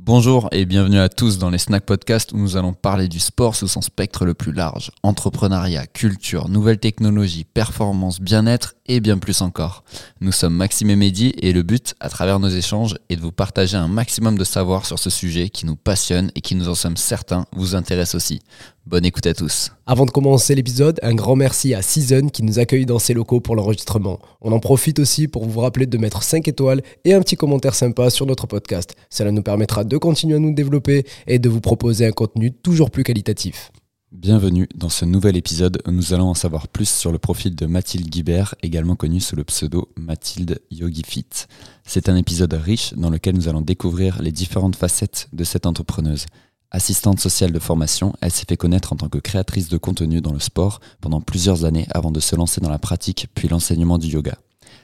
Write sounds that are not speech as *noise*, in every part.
Bonjour et bienvenue à tous dans les Snack Podcast où nous allons parler du sport sous son spectre le plus large. Entrepreneuriat, culture, nouvelles technologies, performance, bien-être et bien plus encore. Nous sommes Maxime et Mehdi et le but, à travers nos échanges, est de vous partager un maximum de savoir sur ce sujet qui nous passionne et qui nous en sommes certains vous intéresse aussi. Bonne écoute à tous. Avant de commencer l'épisode, un grand merci à Season qui nous accueille dans ses locaux pour l'enregistrement. On en profite aussi pour vous rappeler de mettre 5 étoiles et un petit commentaire sympa sur notre podcast. Cela nous permettra de continuer à nous développer et de vous proposer un contenu toujours plus qualitatif. Bienvenue dans ce nouvel épisode où nous allons en savoir plus sur le profil de Mathilde Guibert, également connue sous le pseudo Mathilde Yogi Fit. C'est un épisode riche dans lequel nous allons découvrir les différentes facettes de cette entrepreneuse. Assistante sociale de formation, elle s'est fait connaître en tant que créatrice de contenu dans le sport pendant plusieurs années avant de se lancer dans la pratique puis l'enseignement du yoga.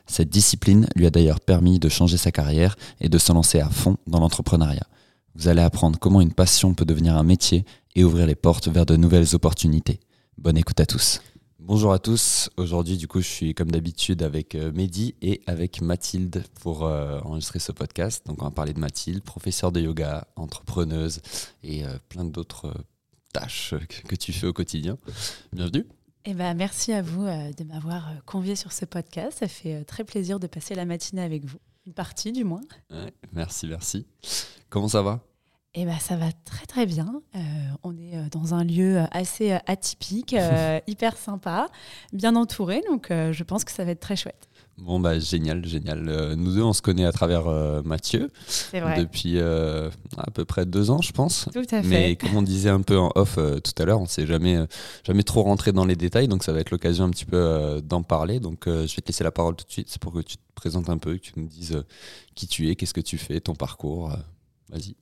Cette discipline lui a d'ailleurs permis de changer sa carrière et de se lancer à fond dans l'entrepreneuriat. Vous allez apprendre comment une passion peut devenir un métier et ouvrir les portes vers de nouvelles opportunités. Bonne écoute à tous. Bonjour à tous. Aujourd'hui, du coup, je suis comme d'habitude avec euh, Mehdi et avec Mathilde pour euh, enregistrer ce podcast. Donc, on va parler de Mathilde, professeure de yoga, entrepreneuse et euh, plein d'autres euh, tâches que, que tu fais au quotidien. Bienvenue. Eh ben, merci à vous de m'avoir convié sur ce podcast. Ça fait très plaisir de passer la matinée avec vous. Une partie, du moins. Ouais, merci, merci. Comment ça va? Eh ben, ça va très, très bien. Euh, on est euh, dans un lieu euh, assez atypique, *laughs* euh, hyper sympa, bien entouré. Donc, euh, je pense que ça va être très chouette. Bon, bah, génial, génial. Nous deux, on se connaît à travers Mathieu vrai. depuis à peu près deux ans, je pense. Tout à fait. Mais comme on disait un peu en off tout à l'heure, on ne s'est jamais, jamais trop rentré dans les détails, donc ça va être l'occasion un petit peu d'en parler. Donc je vais te laisser la parole tout de suite, c'est pour que tu te présentes un peu, que tu nous dises qui tu es, qu'est-ce que tu fais, ton parcours. Vas-y.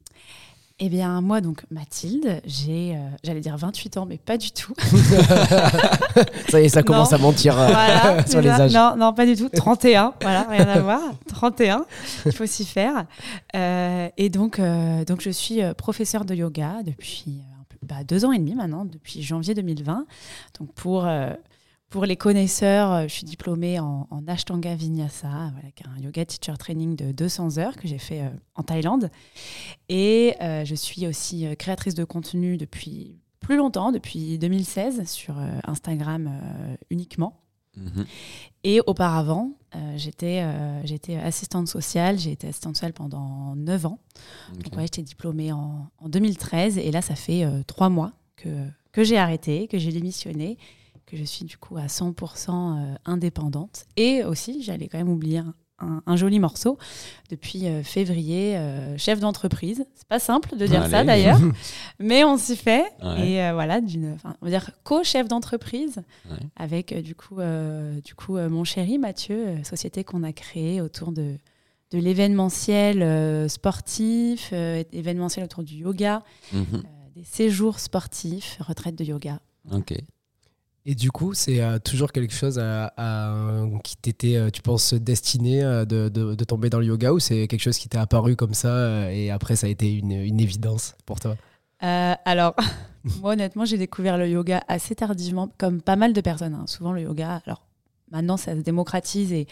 Eh bien, moi, donc, Mathilde, j'ai, euh, j'allais dire 28 ans, mais pas du tout. *laughs* Ça y est, ça commence Non. à mentir euh, Voilà, *laughs* sur les âges. Non, non, pas du tout. 31, voilà, rien à *laughs* voir. 31, il faut s'y faire. Euh, et donc, euh, donc, je suis professeure de yoga depuis bah, deux ans et demi maintenant, depuis janvier 2020. Donc, pour, pour les connaisseurs, euh, je suis diplômée en, en Ashtanga Vinyasa, voilà, un yoga teacher training de 200 heures que j'ai fait euh, en Thaïlande. Et euh, je suis aussi créatrice de contenu depuis plus longtemps, depuis 2016, sur euh, Instagram uniquement. Mhm. Et auparavant, j'étais assistante sociale. J'ai été assistante sociale pendant 9 ans. Donc, ouais, j'étais diplômée en, en 2013. Et là, ça fait euh, trois mois que, que j'ai arrêté, que j'ai démissionné, que je suis du coup à 100% euh, indépendante. Et aussi, j'allais quand même oublier un, un- un joli morceau. Depuis euh, février, euh, chef d'entreprise. C'est pas simple de dire ça d'ailleurs, *laughs* mais on s'y fait. Ouais. Et voilà, d'une, on va dire co-chef d'entreprise Ouais. avec du coup, du coup mon chéri Mathieu, société qu'on a créée autour de, de l'événementiel euh, sportif, euh, événementiel autour du yoga, Mhm. euh, des séjours sportifs, retraite de yoga. Ok. Et du coup, c'est euh, toujours quelque chose à, qui t'était, euh, tu penses, destiné euh, de, de- tomber dans le yoga ou c'est quelque chose qui t'est apparu comme ça et après ça a été une, une évidence pour toi? Alors, *laughs* moi honnêtement, j'ai découvert le yoga assez tardivement, comme pas mal de personnes. hein. Souvent, le yoga, alors maintenant, ça se démocratise et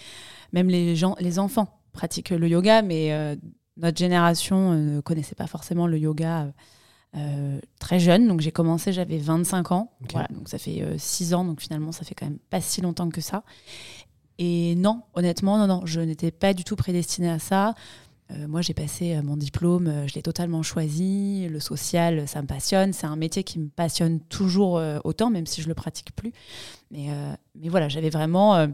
même les gens, les enfants pratiquent le yoga, mais notre génération ne connaissait pas forcément le yoga euh, euh, très jeune. Donc, j'ai commencé, j'avais 25 ans. Voilà, donc ça fait 6 ans, donc finalement, ça fait quand même pas si longtemps que ça. Et non, honnêtement, non, non, je n'étais pas du tout prédestinée à ça. Euh, moi, j'ai passé euh, mon diplôme, euh, je l'ai totalement choisi. Le social, ça me passionne. C'est un métier qui me passionne toujours euh, autant, même si je le pratique plus. Mais, euh, mais voilà, j'avais vraiment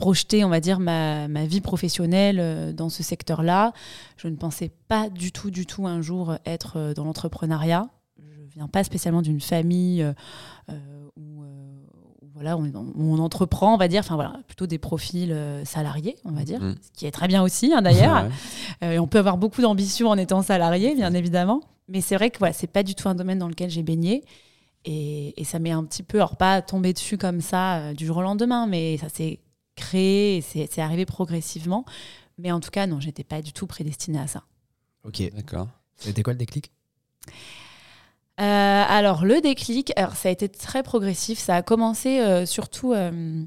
euh, projeté, on va dire, ma, ma vie professionnelle euh, dans ce secteur-là. Je ne pensais pas du tout, du tout un jour être euh, dans l'entrepreneuriat. Je viens pas spécialement d'une famille euh, euh, où, euh, voilà, on, entreprend, on va dire, enfin voilà, plutôt des profils euh, salariés, on va dire, Mhm. ce qui est très bien aussi, hein, d'ailleurs. *laughs* Ouais. Euh, et on peut avoir beaucoup d'ambition en étant salarié, bien évidemment. Mais c'est vrai que voilà, c'est pas du tout un domaine dans lequel j'ai baigné. Et, et ça m'est un petit peu, alors pas tombé dessus comme ça euh, du jour au lendemain, mais ça s'est créé et c'est arrivé progressivement. Mais en tout cas, non, j'étais pas du tout prédestinée à ça. Ok. D'accord. C'était quoi le déclic? Euh, alors, le déclic, alors, ça a été très progressif. Ça a commencé euh, surtout euh,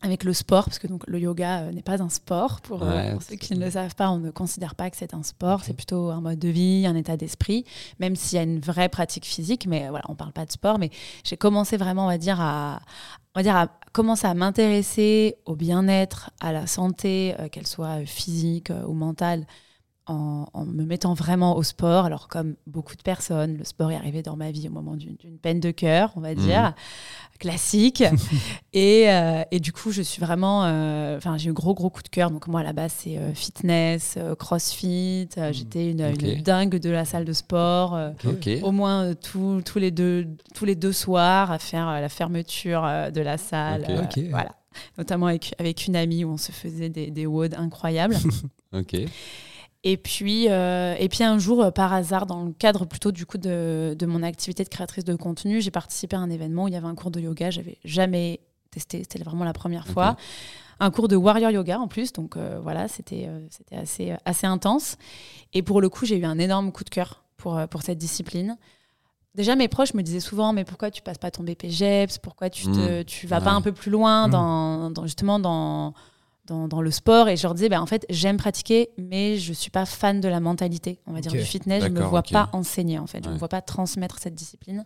avec le sport, parce que donc le yoga euh, n'est pas un sport. Pour, euh, Ouais, pour ceux qui ne le savent pas, on ne considère pas que c'est un sport. C'est plutôt un mode de vie, un état d'esprit, même s'il y a une vraie pratique physique. Mais voilà, on parle pas de sport. Mais j'ai commencé vraiment, on va dire, à, on va dire, à commencer à m'intéresser au bien-être, à la santé, euh, qu'elle soit physique euh, ou mentale, en, en me mettant vraiment au sport. Alors, comme beaucoup de personnes, le sport est arrivé dans ma vie au moment d'une peine de cœur, on va dire, classique. *laughs* et, euh, et du coup, je suis vraiment. euh, Enfin, j'ai eu gros, gros coup de cœur. Donc, moi, à la base, c'est euh, fitness, crossfit. Euh, J'étais une, dingue de la salle de sport. au moins euh, tous- les deux tous les deux soirs à faire la fermeture de la salle Ok. euh, Ok. voilà notamment avec, avec une amie où on se faisait des, des WOD incroyables *laughs* Ok. Et puis euh, et puis un jour euh, par hasard dans le cadre plutôt du coup de, de mon activité de créatrice de contenu j'ai participé à un événement où il y avait un cours de yoga. J'avais jamais testé. C'était vraiment la première fois. Un cours de warrior yoga en plus. Donc euh, voilà c'était euh, c'était assez assez intense. Et pour le coup j'ai eu un énorme coup de cœur pour pour cette discipline. Déjà, mes proches me disaient souvent, mais pourquoi tu passes pas ton BPGEPS Pourquoi tu te, tu vas pas un peu plus loin Mm. dans, dans- justement dans, dans, dans le sport Et je leur disais, bah, en fait, j'aime pratiquer, mais je suis pas fan de la mentalité, on va dire, du fitness. Je me D'accord, vois pas enseigner, en fait. Je Ouais. me vois pas transmettre cette discipline.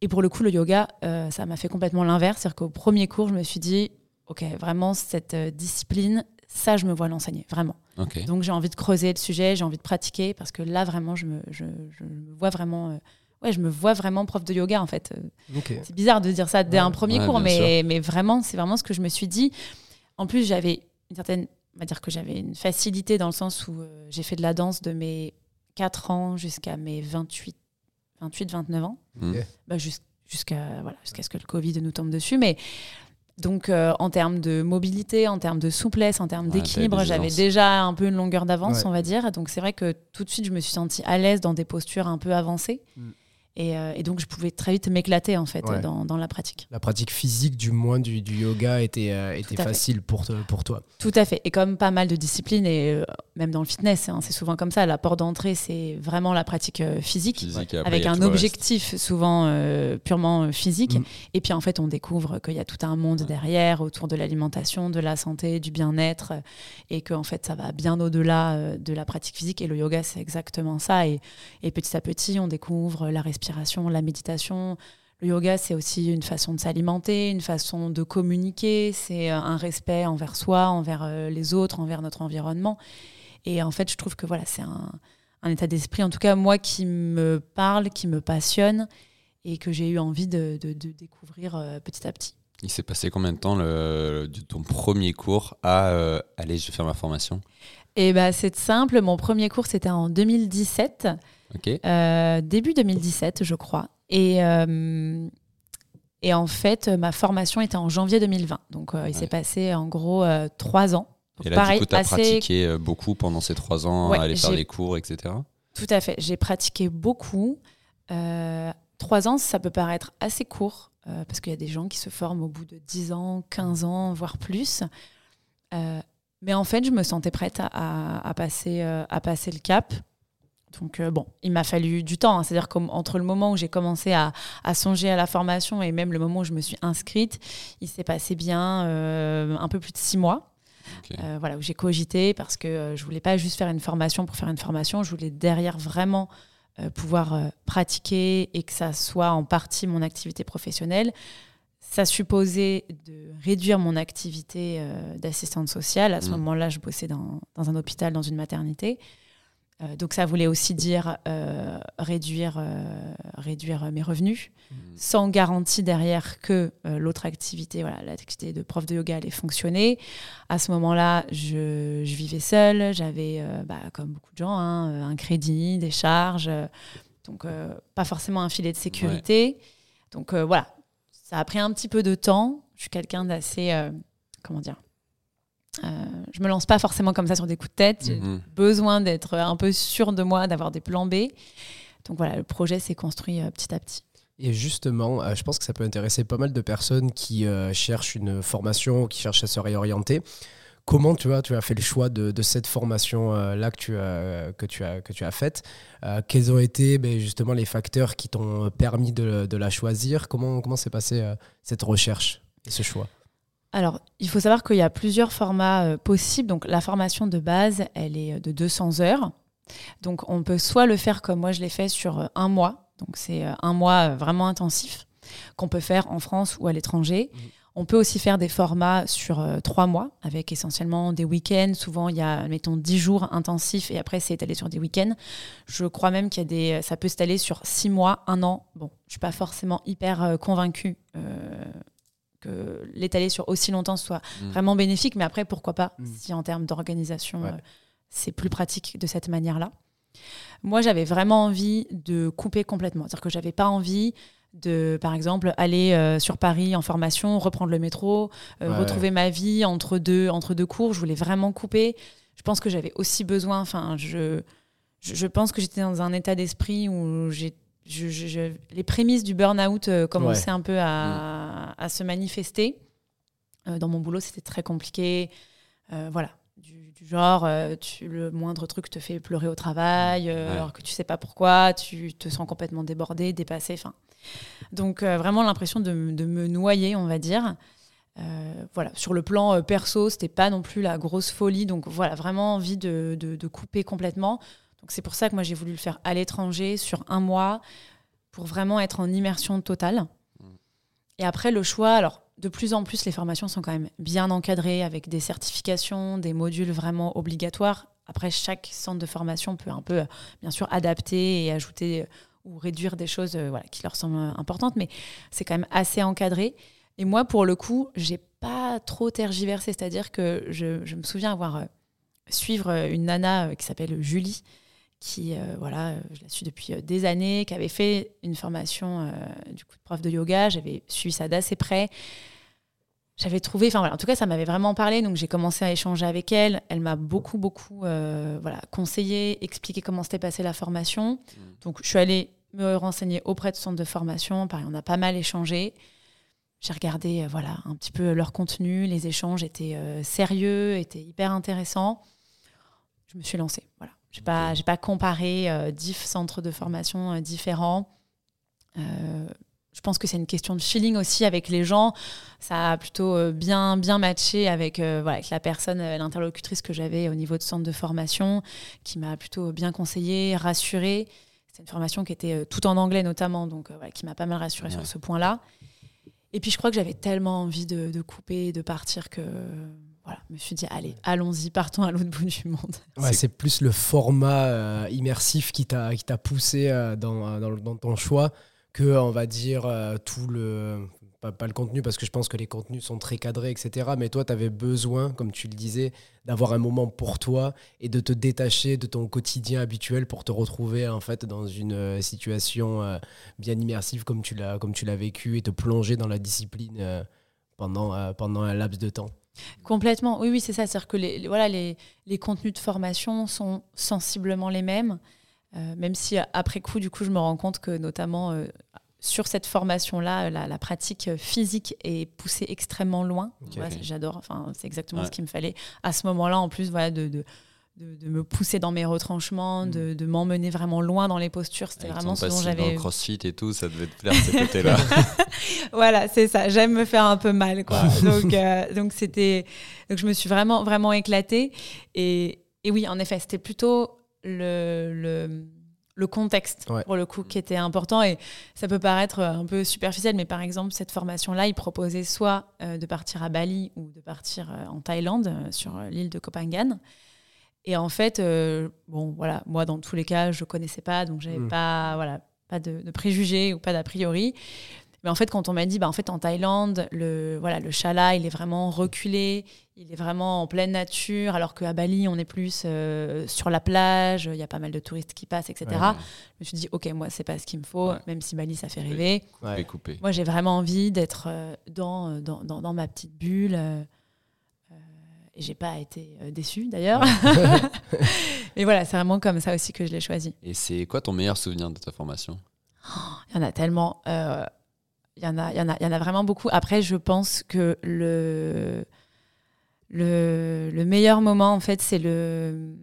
Et pour le coup, le yoga, euh, ça m'a fait complètement l'inverse. C'est-à-dire qu'au premier cours, je me suis dit, OK, vraiment, cette euh, discipline, ça, je me vois l'enseigner, vraiment. Donc j'ai envie de creuser le sujet, j'ai envie de pratiquer parce que là vraiment je me, je, je me vois vraiment euh, ouais, je me vois vraiment prof de yoga en fait. C'est bizarre de dire ça dès Ouais. un premier Ouais, cours mais, mais vraiment c'est vraiment ce que je me suis dit. En plus, j'avais une certaine on va dire que j'avais une facilité dans le sens où euh, j'ai fait de la danse de mes 4 ans jusqu'à mes 28 28 29 ans. Mm. Bah, jus- jusqu'à voilà, jusqu'à ce que le Covid nous tombe dessus mais donc, euh, en termes de mobilité, en termes de souplesse, en termes Ouais, d'équilibre, j'avais déjà un peu une longueur d'avance, Ouais. on va dire. Donc, c'est vrai que tout de suite, je me suis sentie à l'aise dans des postures un peu avancées. Mm. Et, euh, et donc, je pouvais très vite m'éclater, en fait, Ouais. dans, dans la pratique. La pratique physique, du moins du, du yoga, était, euh, était à fait. facile pour, te- pour toi. Tout à fait. Et comme pas mal de disciplines, et euh, même dans le fitness, hein, c'est souvent comme ça, la porte d'entrée, c'est vraiment la pratique euh, physique. Physique, et après, avec un objectif souvent euh, purement physique. Mm. Et puis en fait, on découvre qu'il y a tout un monde derrière autour de l'alimentation, de la santé, du bien-être, et que en fait, ça va bien au-delà euh, de la pratique physique. Et le yoga, c'est exactement ça. Et, et petit à petit, on découvre la respiration, la méditation. Le yoga, c'est aussi une façon de s'alimenter, une façon de communiquer, c'est euh, un respect envers soi, envers euh, les autres, envers notre environnement. Et en fait, je trouve que voilà, c'est un, un état d'esprit, en tout cas moi, qui me parle, qui me passionne et que j'ai eu envie de, de- de découvrir euh, petit à petit. Il s'est passé combien de temps le, de ton premier cours à euh, allez, je vais faire ma formation? Et bah, c'est simple, mon premier cours, c'était en 2017, Euh, début 2017, je crois. Et, euh, et en fait, ma formation était en janvier 2020. Donc, euh, il Ouais. s'est passé en gros trois ans. Donc, Et là, pareil, du coup, tu as assez pratiqué beaucoup pendant ces trois ans, Ouais, aller faire les cours, etc. Tout à fait. J'ai pratiqué beaucoup. Trois ans, ça peut paraître assez court, parce qu'il y a des gens qui se forment au bout de 10 ans, 15 ans, voire plus. Mais en fait, je me sentais prête à, à- à passer, à passer le cap. Donc, euh, bon, il m'a fallu du temps. hein. C'est-à-dire qu'entre le moment où j'ai commencé à, à songer à la formation et même le moment où je me suis inscrite, il s'est passé bien euh, un peu plus de six mois. Euh, voilà, où j'ai cogité parce que je voulais pas juste faire une formation pour faire une formation, je voulais derrière vraiment pouvoir pratiquer et que ça soit en partie mon activité professionnelle. Ça supposait de réduire mon activité d'assistante sociale. À ce Mm. moment-là, je bossais dans, dans un hôpital, dans une maternité. Euh, donc ça voulait aussi dire euh, réduire, euh, réduire mes revenus, sans garantie derrière que l'autre activité, voilà, l'activité de prof de yoga allait fonctionner. À ce moment-là, je, je vivais seule, j'avais, bah, comme beaucoup de gens, hein, un crédit, des charges, donc pas forcément un filet de sécurité. Donc voilà, ça a pris un petit peu de temps. Je suis quelqu'un d'assez, comment dire, euh, je me lance pas forcément comme ça sur des coups de tête. J'ai Mhm. besoin d'être un peu sûre de moi, d'avoir des plans B. Donc voilà, le projet s'est construit euh, petit à petit. Et justement, euh, je pense que ça peut intéresser pas mal de personnes qui euh, cherchent une formation ou qui cherchent à se réorienter. Comment tu as, tu as fait le choix de, de cette formation-là que, tu as, que, tu as, que tu as faite? Euh, Quels ont été ben, justement les facteurs qui t'ont permis de, de la choisir? Comment, comment s'est passée euh, cette recherche et ce choix? Alors, il faut savoir qu'il y a plusieurs formats euh, possibles. Donc, la formation de base, elle est de 200 heures. Donc, on peut soit le faire comme moi je l'ai fait sur euh, un mois. Donc, c'est euh, un mois euh, vraiment intensif qu'on peut faire en France ou à l'étranger. Mhm. On peut aussi faire des formats sur euh, trois mois avec essentiellement des week-ends. Souvent, il y a, mettons, 10 jours intensifs et après, c'est étalé sur des week-ends. Je crois même qu'il y a des, ça peut s'étaler sur six mois, un an. Bon, je suis pas forcément hyper euh, convaincue euh, que l'étaler sur aussi longtemps soit Mm. vraiment bénéfique. Mais après, pourquoi pas Mm. si en termes d'organisation, Ouais. euh, c'est plus pratique de cette manière-là. Moi, j'avais vraiment envie de couper complètement. C'est-à-dire que j'avais pas envie de, par exemple, aller euh, sur Paris en formation, reprendre le métro, euh, Ouais. retrouver ma vie entre deux, entre deux cours. Je voulais vraiment couper. Je pense que j'avais aussi besoin, enfin, je, je, je pense que j'étais dans un état d'esprit où j'ai, je- je- je- les prémices du burn-out euh, commençaient un peu à, à se manifester. Euh, dans mon boulot, c'était très compliqué. Euh, voilà. Du, du genre, tu, le moindre truc te fait pleurer au travail, Ouais. alors que tu sais pas pourquoi, tu te sens complètement débordé, dépassé. Enfin, donc vraiment l'impression de, me noyer, on va dire. Voilà, sur le plan perso, c'était pas non plus la grosse folie. Donc voilà, vraiment envie de, de- de couper complètement. Donc c'est pour ça que moi j'ai voulu le faire à l'étranger sur un mois pour vraiment être en immersion totale. Mm. Et après le choix, alors de plus en plus les formations sont quand même bien encadrées avec des certifications, des modules vraiment obligatoires. Après chaque centre de formation peut un peu bien sûr adapter et ajouter euh, ou réduire des choses euh, voilà, qui leur semblent euh, importantes, mais c'est quand même assez encadré. Et moi, pour le coup, j'ai pas trop tergiversé, c'est-à-dire que je, je me souviens avoir euh, suivre une nana qui s'appelle Julie, qui, euh, voilà, euh, je la suis depuis euh, des années, qui avait fait une formation euh, du coup de prof de yoga. J'avais suivi ça d'assez près. J'avais trouvé, enfin voilà, en tout cas, ça m'avait vraiment parlé, donc j'ai commencé à échanger avec elle. Elle m'a beaucoup, beaucoup, euh, voilà, conseillé, expliqué comment s'était passée la formation. Donc, je suis allée me renseigner auprès de centres de formation. Pareil, on a pas mal échangé. J'ai regardé, voilà, un petit peu leur contenu. Les échanges étaient sérieux, étaient hyper intéressants. Je me suis lancée. Voilà. J'ai pas, j'ai pas comparé euh, dix centres de formation euh, différents. Euh, je pense que c'est une question de feeling aussi avec les gens. Ça a plutôt euh, bien, bien matché avec, voilà, avec la personne, l'interlocutrice que j'avais au niveau de centre de formation, qui m'a plutôt bien conseillé, rassurée. C'est une formation qui était tout en anglais notamment, donc voilà, qui m'a pas mal rassurée Ouais. sur ce point-là. Et puis je crois que j'avais tellement envie de, de couper, de partir que voilà, je me suis dit allez, allons-y, partons à l'autre bout du monde. Ouais, c'est plus le format euh, immersif qui t'a qui t'a poussé euh, dans, euh, dans, dans ton choix que on va dire euh, tout le pas, pas le contenu parce que je pense que les contenus sont très cadrés etc mais toi tu avais besoin comme tu le disais d'avoir un moment pour toi et de te détacher de ton quotidien habituel pour te retrouver en fait dans une situation euh, bien immersive comme tu l'as comme tu l'as vécu et te plonger dans la discipline euh, pendant euh, pendant un laps de temps Complètement, oui, oui, c'est ça. C'est-à-dire que les, les- voilà, les, les contenus de formation sont sensiblement les mêmes, Euh, même si euh, après coup, du coup, je me rends compte que notamment euh, sur cette formation-là, la, la pratique physique est poussée extrêmement loin. Voilà, J'adore, enfin, c'est exactement Ouais. ce qu'il me fallait à ce moment-là, en plus, voilà, de, de, de- de me pousser dans mes retranchements, de, de m'emmener vraiment loin dans les postures. C'était vraiment ce dont dans j'avais le crossfit et tout, ça devait te plaire ces côtés-là. *laughs* voilà, c'est ça. J'aime me faire un peu mal, quoi. donc, euh, donc c'était, donc je me suis vraiment, vraiment éclatée. Et, et oui, en effet, c'était plutôt le, le, le contexte Ouais. pour le coup qui était important. Et ça peut paraître un peu superficiel, mais par exemple, cette formation-là, il proposait soit euh, de partir à Bali ou de partir euh, en Thaïlande, sur l'île de Koh Phangan. Et en fait, euh, bon, voilà, moi, dans tous les cas, je connaissais pas, donc j'avais Mm. pas, voilà, pas de, de préjugés ou pas d'a priori. Mais en fait, quand on m'a dit, bah, en fait, en Thaïlande, le, voilà, le chala, il est vraiment reculé, il est vraiment en pleine nature, alors qu'à Bali, on est plus euh, sur la plage, il y a pas mal de touristes qui passent, etc. Ouais. Je me suis dit, ok, moi, c'est pas ce qu'il me faut, Ouais. même si Bali, ça fait rêver. Ouais. Moi, j'ai vraiment envie d'être euh, dans, dans, dans, dans ma petite bulle. Euh, euh, et j'ai pas été euh, déçue d'ailleurs. *laughs* *laughs* Mais voilà, c'est vraiment comme ça aussi que je l'ai choisi. Et c'est quoi ton meilleur souvenir de ta formation? Il y en a tellement. euh, Il y, en a, il, y en a, il y en a vraiment beaucoup. Après, je pense que le, le, le meilleur moment, en fait, c'est le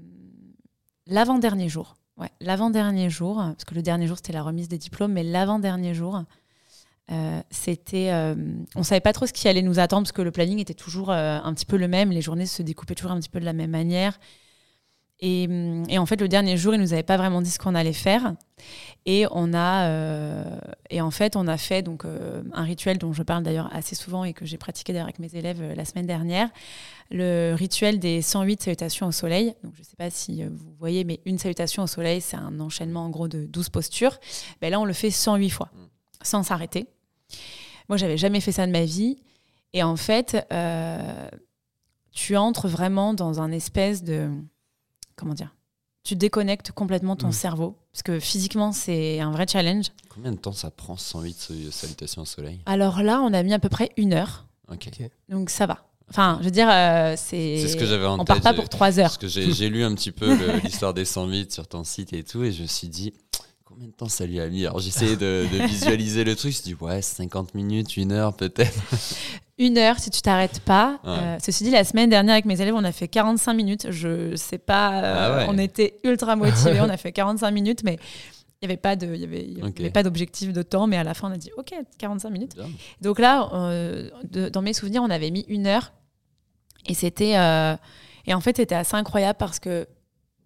l'avant-dernier jour. Ouais, l'avant-dernier jour, parce que le dernier jour, c'était la remise des diplômes, mais l'avant-dernier jour, Euh, c'était, euh, on savait pas trop ce qui allait nous attendre parce que le planning était toujours euh, un petit peu le même, les journées se découpaient toujours un petit peu de la même manière. Et, hum, et en fait, le dernier jour, ils nous avaient pas vraiment dit ce qu'on allait faire. Et on a, euh, et en fait, on a fait donc euh, un rituel dont je parle d'ailleurs assez souvent et que j'ai pratiqué d'ailleurs avec mes élèves euh, la semaine dernière, le rituel des 108 salutations au soleil. Donc, je sais pas si euh, vous voyez, mais une salutation au soleil, c'est un enchaînement en gros de 12 postures. Ben là, on le fait 108 fois, sans s'arrêter. Moi, j'avais jamais fait ça de ma vie. Et en fait, euh, tu entres vraiment dans un espèce de. Comment dire Tu déconnectes complètement ton Mm. cerveau. Parce que physiquement, c'est un vrai challenge. Combien de temps ça prend 108 sa- salutations au soleil? Alors là, on a mis à peu près une heure. Ok. Donc ça va. Enfin, je veux dire, euh, c'est. C'est ce que j'avais en On tête. part pas pour trois heures. Parce que j'ai lu un petit peu *laughs* l'histoire des 108 sur ton site et tout, et je me suis dit, combien de temps ça lui a mis Alors j'essayais de, de *laughs* visualiser le truc, je me suis dit, ouais, 50 minutes, une heure peut-être. *laughs* Une heure si tu t'arrêtes pas. Ouais. Euh, ceci dit, la semaine dernière avec mes élèves, on a fait 45 minutes. Je sais pas, euh, Ah ouais. on était ultra motivés. *laughs* on a fait 45 minutes, mais il n'y avait pas de, y avait, y avait pas d'objectif de temps. Mais à la fin, on a dit OK, 45 minutes. Bien. Donc là, euh, de- dans mes souvenirs, on avait mis une heure. Et c'était. euh, et en fait, c'était assez incroyable parce que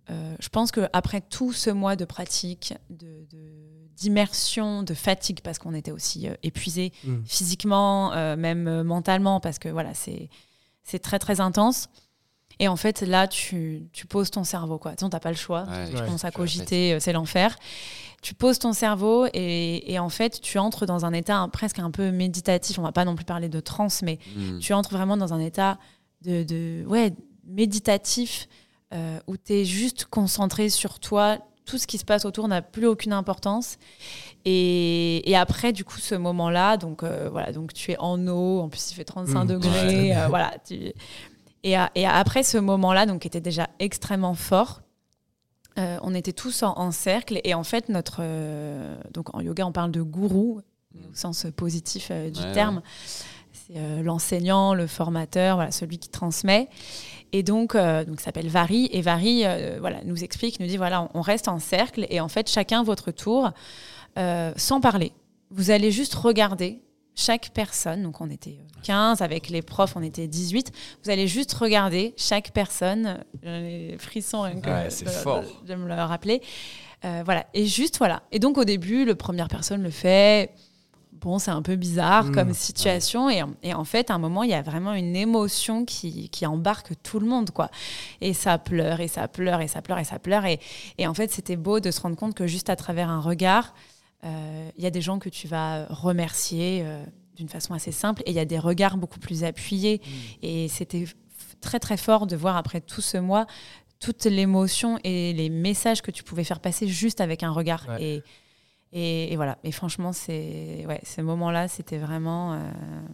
euh, je pense qu'après tout ce mois de pratique, de- de- d'immersion, de, fatigue, parce qu'on était aussi euh, épuisés Mm. physiquement, euh, même mentalement, parce que voilà, c'est c'est très très intense. Et en fait, là, tu, tu poses ton cerveau, quoi. Tu n'as pas le choix. Ouais, tu Ouais, commences à cogiter, c'est l'enfer. Tu poses ton cerveau et, et en fait, tu entres dans un état un- presque un peu méditatif. On va pas non plus parler de transe, mais Hmm. tu entres vraiment dans un état de, de ouais, méditatif euh, où tu es juste concentré sur toi. Tout ce qui se passe autour n'a plus aucune importance. Et, et après, du coup, ce moment-là, donc euh, voilà, donc tu es en eau, en plus il fait 35 Mmh. degrés, Ouais. euh, voilà. tu- et, à- et après ce moment-là, donc qui était déjà extrêmement fort, euh, on était tous en, en cercle et en fait notre, donc en yoga on parle de gourou au sens positif du Ouais, terme. C'est l'enseignant, le formateur, voilà, celui qui transmet. Et donc, euh, donc ça s'appelle Vari. Et Vari euh, voilà, nous explique, nous dit voilà, on, reste en cercle et en fait, chacun votre tour, euh, sans parler. Vous allez juste regarder chaque personne. Donc, on était 15, avec les profs, on était 18. Vous allez juste regarder chaque personne. J'ai les frissons rien que Ouais, de- fort. de- de me le rappeler. Voilà. Et juste, voilà. Et donc, au début, le première personne le fait. Bon, c'est un peu bizarre Mmh. comme situation. Et, et en fait, à un moment, il y a vraiment une émotion qui, qui embarque tout le monde, quoi. Et ça pleure, et ça pleure, et ça pleure, et ça pleure. Et, et en fait, c'était beau de se rendre compte que juste à travers un regard, euh, il y a des gens que tu vas remercier euh, d'une façon assez simple. Et il y a des regards beaucoup plus appuyés. Et c'était très, très fort de voir après tout ce mois toute l'émotion et les messages que tu pouvais faire passer juste avec un regard. Ouais. Et, et, et voilà. Et franchement, c'est ouais, ce moment-là, c'était vraiment. euh,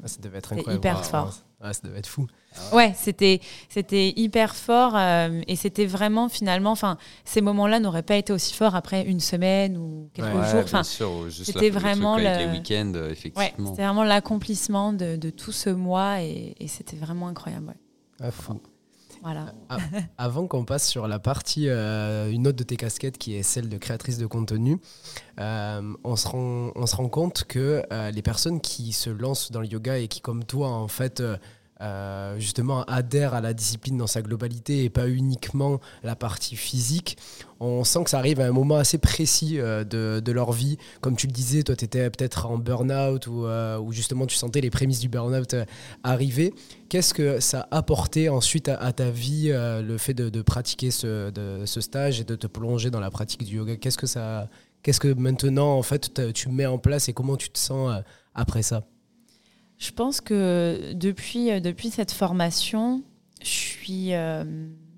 Ah, ça devait être incroyable. hyper Ah, fort. ah, ça devait être fou. Ouais, c'était c'était hyper fort euh, et c'était vraiment finalement, enfin, ces moments-là n'auraient pas été aussi forts après une semaine ou quelques Ouais, jours. Enfin, c'était le vraiment le- week-ends, euh, ouais, effectivement. c'était vraiment l'accomplissement de, de tout ce mois et, et c'était vraiment incroyable. ouais. Ah, fou. Voilà. Avant qu'on passe sur la partie, euh, une autre de tes casquettes qui est celle de créatrice de contenu, euh, on, se rend, on se rend compte que euh, les personnes qui se lancent dans le yoga et qui, comme toi, en fait, euh, justement adhèrent à la discipline dans sa globalité et pas uniquement la partie physique, on sent que ça arrive à un moment assez précis euh, de, leur vie. Comme tu le disais, toi, tu étais peut-être en burn-out ou, euh, ou justement tu sentais les prémices du burn-out arriver. Qu'est-ce que ça a apporté ensuite à, ta vie, le fait de, pratiquer ce, ce stage et de te plonger dans la pratique du yoga? Qu'est-ce que ça, qu'est-ce que maintenant en fait tu mets en place et comment tu te sens après ça? Je pense que depuis, euh, depuis cette formation, je suis. euh,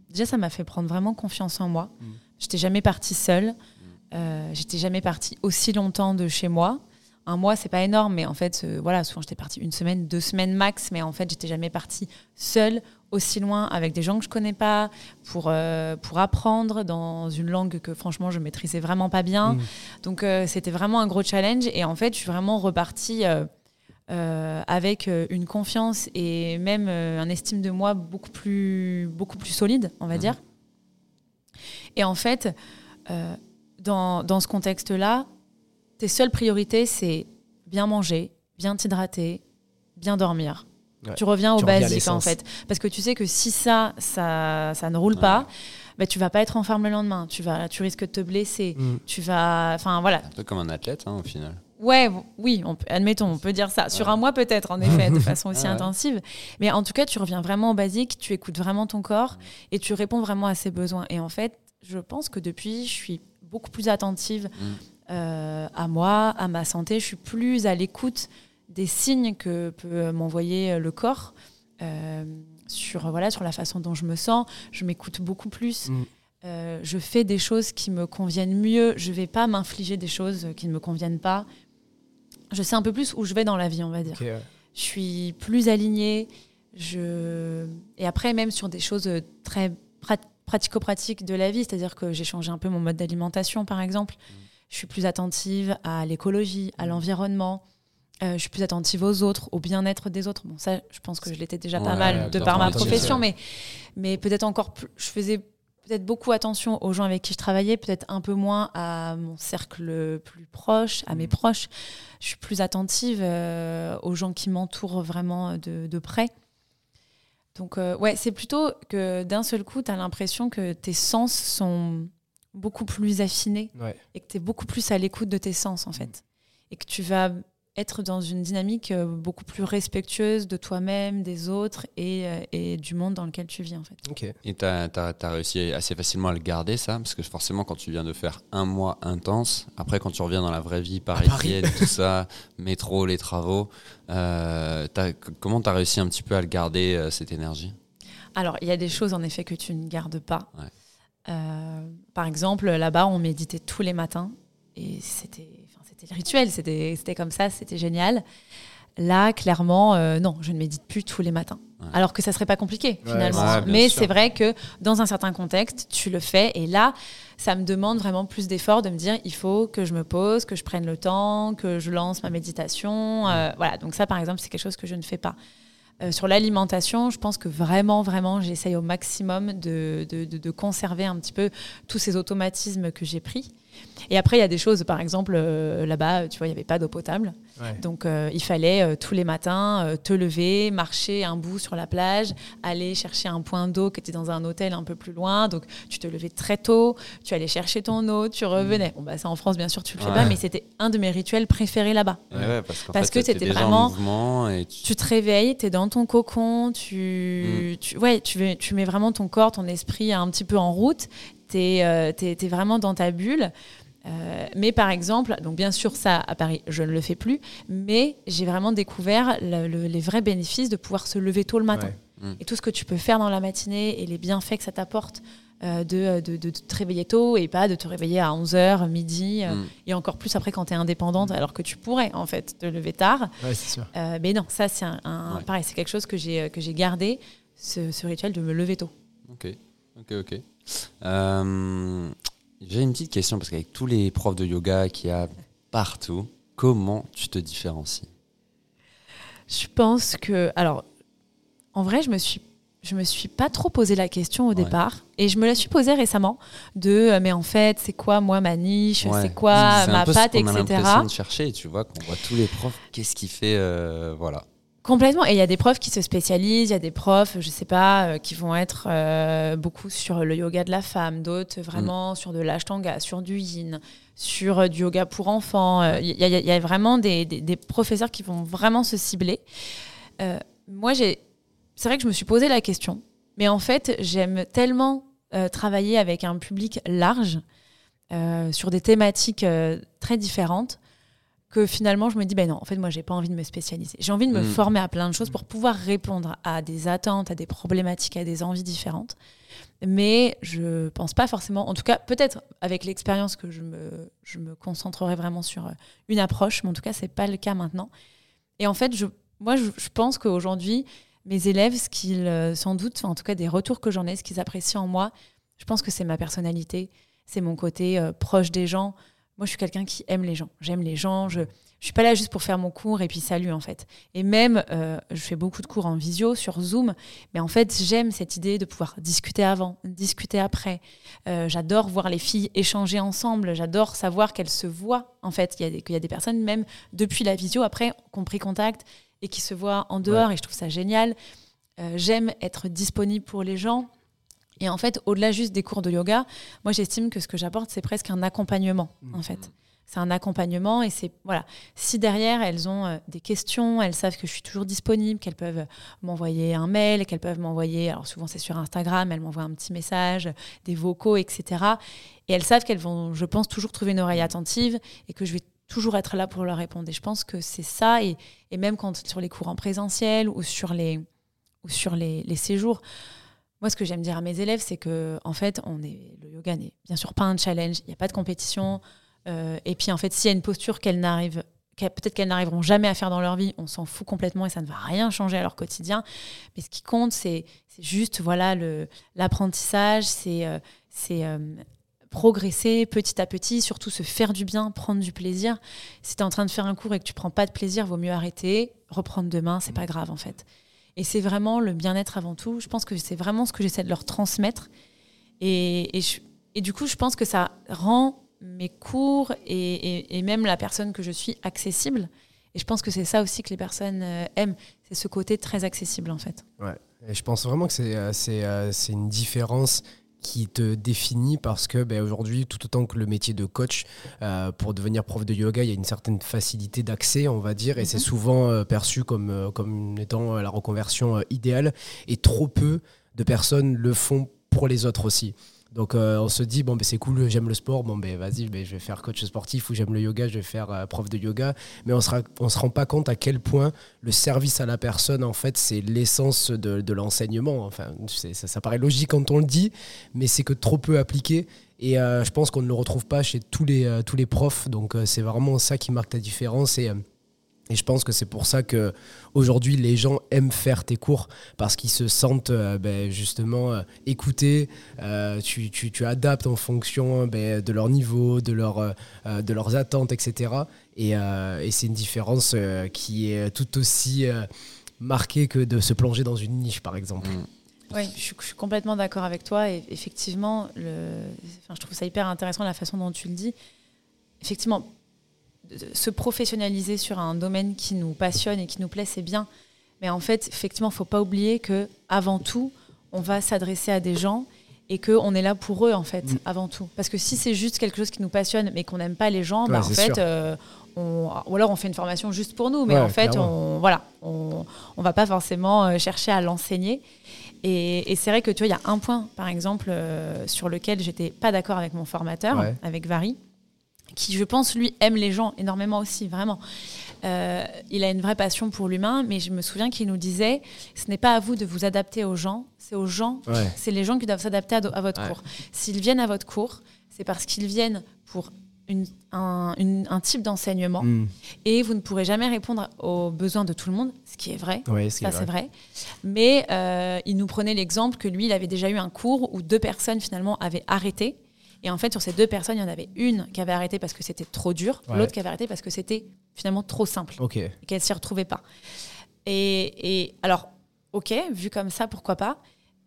déjà, ça m'a fait prendre vraiment confiance en moi. Mm. J'étais jamais partie seule. Euh, j'étais jamais partie aussi longtemps de chez moi. Un mois, c'est pas énorme, mais en fait, euh, voilà, souvent j'étais partie une semaine, deux semaines max, mais en fait, j'étais jamais partie seule, aussi loin, avec des gens que je connais pas, pour, euh, pour apprendre dans une langue que franchement, je maîtrisais vraiment pas bien. Mm. Donc, c'était vraiment un gros challenge. Et en fait, je suis vraiment repartie euh, avec euh, une confiance et même euh, un estime de moi beaucoup plus, beaucoup plus solide, on va Mhm. dire. Et en fait, euh, dans, dans ce contexte-là, tes seules priorités, c'est bien manger, bien t'hydrater, bien dormir. Ouais. Tu reviens au basique en fait. Parce que tu sais que si ça, ça, ça ne roule pas, bah, tu vas pas être en forme le lendemain. Tu, vas, tu risques de te blesser. Mm. Tu vas. Enfin voilà. Un peu comme un athlète, hein, au final. Ouais, oui, on peut- admettons, on peut dire ça. Sur un mois peut-être, en effet, de *laughs* façon aussi ouais. intensive. Mais en tout cas, tu reviens vraiment au basique, tu écoutes vraiment ton corps et tu réponds vraiment à ses besoins. Et en fait, je pense que depuis, je suis beaucoup plus attentive Mm. euh, à moi, à ma santé. Je suis plus à l'écoute des signes que peut m'envoyer le corps euh, sur, voilà, sur la façon dont je me sens. Je m'écoute beaucoup plus. Mm. Euh, je fais des choses qui me conviennent mieux. Je vais pas m'infliger des choses qui ne me conviennent pas. Je sais un peu plus où je vais dans la vie, on va dire. Ouais. Je suis plus alignée. Je... Et après, même sur des choses euh, très prat- pratico-pratiques de la vie, c'est-à-dire que j'ai changé un peu mon mode d'alimentation, par exemple. Je suis plus attentive à l'écologie, à l'environnement. Euh, je suis plus attentive aux autres, au bien-être des autres. Bon, ça, je pense que je l'étais déjà pas mal de par ma profession, mais, mais peut-être encore plus. Je faisais peut-être beaucoup attention aux gens avec qui je travaillais, peut-être un peu moins à mon cercle plus proche, à mes proches. Je suis plus attentive euh, aux gens qui m'entourent vraiment de, de près. Donc, euh, ouais, c'est plutôt que d'un seul coup, tu as l'impression que tes sens sont beaucoup plus affinés Ouais. et que tu es beaucoup plus à l'écoute de tes sens, en fait. Et que tu vas être dans une dynamique euh, beaucoup plus respectueuse de toi-même, des autres et, euh, et du monde dans lequel tu vis, en fait. Ok. Et tu as, réussi assez facilement à le garder, ça? Parce que forcément, quand tu viens de faire un mois intense, après, quand tu reviens dans la vraie vie parisienne, tout ça, métro, les travaux, euh, t'as- comment tu as réussi un petit peu à le garder, euh, cette énergie? Alors, il y a des choses, en effet, que tu ne gardes pas. Ouais. Euh, par exemple, là-bas, on méditait tous les matins et c'était c'était le rituel, c'était comme ça, c'était génial. Là, clairement, euh, non, je ne médite plus tous les matins. Ouais. Alors que ça serait pas compliqué, Ouais, finalement. ouais, Mais c'est vrai que dans un certain contexte, tu le fais. Et là, ça me demande vraiment plus d'efforts de me dire il faut que je me pose, que je prenne le temps, que je lance ma méditation. Euh, voilà, donc ça, par exemple, c'est quelque chose que je ne fais pas. Euh, sur l'alimentation, je pense que vraiment, vraiment, j'essaye au maximum de, de, de- de conserver un petit peu tous ces automatismes que j'ai pris. Et après, il y a des choses, par exemple, euh, là-bas, tu vois, il n'y avait pas d'eau potable. Ouais. Donc, euh, il fallait euh, tous les matins te lever, marcher un bout sur la plage, aller chercher un point d'eau qui était dans un hôtel un peu plus loin. Donc, tu te levais très tôt, tu allais chercher ton eau, tu revenais. Bon, bah, ça, en France, bien sûr, tu le fais Ouais. pas, mais c'était un de mes rituels préférés là-bas. Ouais, ouais, parce qu'en Parce fait, que déjà vraiment- et tu... Tu te réveilles, tu es dans ton cocon, tu, tu, ouais, tu, vais- tu mets vraiment ton corps, ton esprit un petit peu en route, tu es, vraiment dans ta bulle. Euh, mais par exemple, donc bien sûr ça à Paris, je ne le fais plus, mais j'ai vraiment découvert le- le- les vrais bénéfices de pouvoir se lever tôt le matin. Ouais. Mm. Et tout ce que tu peux faire dans la matinée et les bienfaits que ça t'apporte euh, de, de, de te réveiller tôt et pas de te réveiller à 11h, midi, euh, Mm. et encore plus après quand tu es indépendante, alors que tu pourrais en fait te lever tard. Ouais, c'est sûr. Euh, mais non, ça c'est un, un- Ouais. pareil, c'est quelque chose que j'ai que j'ai gardé, ce, ce rituel de me lever tôt. Ok, ok, ok. Euh, J'ai une petite question parce qu'avec tous les profs de yoga qu'il y a partout, comment tu te différencies? Je pense que, alors, en vrai, je me suis je me suis pas trop posé la question au Ouais. départ et je me la suis posée récemment de euh, mais en fait c'est quoi moi ma niche Ouais. c'est quoi ma patte qu'on a etc l'impression de chercher, tu vois, qu'on voit tous les profs, qu'est-ce qu'il fait, euh, voilà. Complètement. Et il y a des profs qui se spécialisent, il y a des profs, je sais pas, euh, qui vont être euh, beaucoup sur le yoga de la femme, d'autres vraiment sur de l'ashtanga, sur du yin, sur euh, du yoga pour enfants. Il y, a- il y a vraiment des, des- des professeurs qui vont vraiment se cibler. Moi, j'ai, c'est vrai que je me suis posé la question, mais en fait, j'aime tellement travailler avec un public large sur des thématiques très différentes que finalement je me dis ben non en fait moi j'ai pas envie de me spécialiser. J'ai envie de me Mm. former à plein de choses pour pouvoir répondre à des attentes à des problématiques à des envies différentes. Mais je pense pas forcément en tout cas peut-être avec l'expérience que je me, je me concentrerai vraiment sur euh, une approche mais en tout cas c'est pas le cas maintenant. Et en fait je, moi je, je pense qu'aujourd'hui mes élèves ce qu'ils euh, sans doute enfin, en tout cas des retours que j'en ai ce qu'ils apprécient en moi je pense que c'est ma personnalité. C'est mon côté euh, proche des gens moi, je suis quelqu'un qui aime les gens. J'aime les gens. Je je suis pas là juste pour faire mon cours et puis salut en fait. Et même, euh, je fais beaucoup de cours en visio sur Zoom, mais en fait, j'aime cette idée de pouvoir discuter avant, discuter après. Euh, j'adore voir les filles échanger ensemble. J'adore savoir qu'elles se voient. En fait, il y, a des- qu'il y a des personnes même depuis la visio après qui ont pris contact et qui se voient en dehors et je trouve ça génial. Euh, j'aime être disponible pour les gens. Et en fait, au-delà juste des cours de yoga, moi j'estime que ce que j'apporte, c'est presque un accompagnement, en fait. C'est un accompagnement et c'est voilà. Si derrière elles ont euh, des questions, elles savent que je suis toujours disponible, qu'elles peuvent m'envoyer un mail, qu'elles peuvent m'envoyer, alors souvent c'est sur Instagram, elles m'envoient un petit message, des vocaux, etc. Et elles savent qu'elles vont, je pense, toujours trouver une oreille attentive et que je vais toujours être là pour leur répondre. Et je pense que c'est ça. Et, et même quand sur les cours en présentiel ou sur les, ou sur les, les séjours, moi, ce que j'aime dire à mes élèves, c'est que en fait, on est, le yoga n'est bien sûr pas un challenge, il n'y a pas de compétition. Euh, et puis, en fait, s'il y a une posture qu'elles n'arrivent, peut-être qu'elles n'arriveront jamais à faire dans leur vie, on s'en fout complètement et ça ne va rien changer à leur quotidien. Mais ce qui compte, c'est juste voilà l'apprentissage, c'est euh, c'est euh, progresser petit à petit, surtout se faire du bien, prendre du plaisir. Si tu es en train de faire un cours et que tu prends pas de plaisir, vaut mieux arrêter, reprendre demain, c'est pas grave en fait. Et c'est vraiment le bien-être avant tout. Je pense que c'est vraiment ce que j'essaie de leur transmettre. Et, et, du coup, je pense que ça rend mes cours et, et- même la personne que je suis accessible. Et je pense que c'est ça aussi que les personnes euh, aiment. C'est ce côté très accessible en fait. Ouais. Et je pense vraiment que c'est euh, euh, c'est une différence qui te définit parce que ben, aujourd'hui, tout autant que le métier de coach, euh, pour devenir prof de yoga, il y a une certaine facilité d'accès, on va dire, et c'est souvent euh, perçu comme, euh, comme étant la reconversion idéale, et trop peu de personnes le font pour les autres aussi. Donc euh, on se dit, bon, ben, c'est cool, j'aime le sport, bon, ben, vas-y, ben, je vais faire coach sportif, ou j'aime le yoga, je vais faire euh, prof de yoga, mais on ne on se rend pas compte à quel point le service à la personne, en fait, c'est l'essence de, l'enseignement. Enfin, ça, ça paraît logique quand on le dit, mais c'est que trop peu appliqué. Et euh, je pense qu'on ne le retrouve pas chez tous les, tous les profs. Donc, c'est vraiment ça qui marque la différence. Et, et je pense que c'est pour ça que aujourd'hui les gens aiment faire tes cours parce qu'ils se sentent euh, ben, justement euh, écoutés. Euh, tu, tu- tu adaptes en fonction ben, de leur niveau, de, leur, de leurs attentes, etc. Et, euh, et c'est une différence euh, qui est tout aussi euh, marquée que de se plonger dans une niche, par exemple. Mm. Oui, je suis, je suis complètement d'accord avec toi. Et effectivement, le, enfin, je trouve ça hyper intéressant la façon dont tu le dis. Effectivement, se professionnaliser sur un domaine qui nous passionne et qui nous plaît, c'est bien. Mais en fait, effectivement, il faut pas oublier que avant tout, on va s'adresser à des gens et qu'on est là pour eux, en fait, Mm. avant tout. Parce que si c'est juste quelque chose qui nous passionne, mais qu'on n'aime pas les gens, bah, en fait, euh, on, ou alors on fait une formation juste pour nous, mais Ouais, en fait, clairement. on voilà, on, on va pas forcément euh, chercher à l'enseigner. Et, et c'est vrai que tu vois, il y a un point, par exemple, euh, sur lequel j'étais pas d'accord avec mon formateur, Ouais. avec Vary, qui, je pense, lui, aime les gens énormément aussi, vraiment. Euh, il a une vraie passion pour l'humain, mais je me souviens qu'il nous disait ce n'est pas à vous de vous adapter aux gens, c'est aux gens, Ouais. c'est les gens qui doivent s'adapter à, votre Ouais. cours. S'ils viennent à votre cours, c'est parce qu'ils viennent pour une- un, une- un type d'enseignement Mm. et vous ne pourrez jamais répondre aux besoins de tout le monde, ce qui est vrai. Ce est c'est vrai. vrai. Mais euh, il nous prenait l'exemple que lui, il avait déjà eu un cours où deux personnes, finalement, avaient arrêté. Et en fait, sur ces deux personnes, il y en avait une qui avait arrêté parce que c'était trop dur, Ouais. l'autre qui avait arrêté parce que c'était finalement trop simple Ok. et qu'elle s'y retrouvait pas. Et, et alors, ok, vu comme ça, pourquoi pas.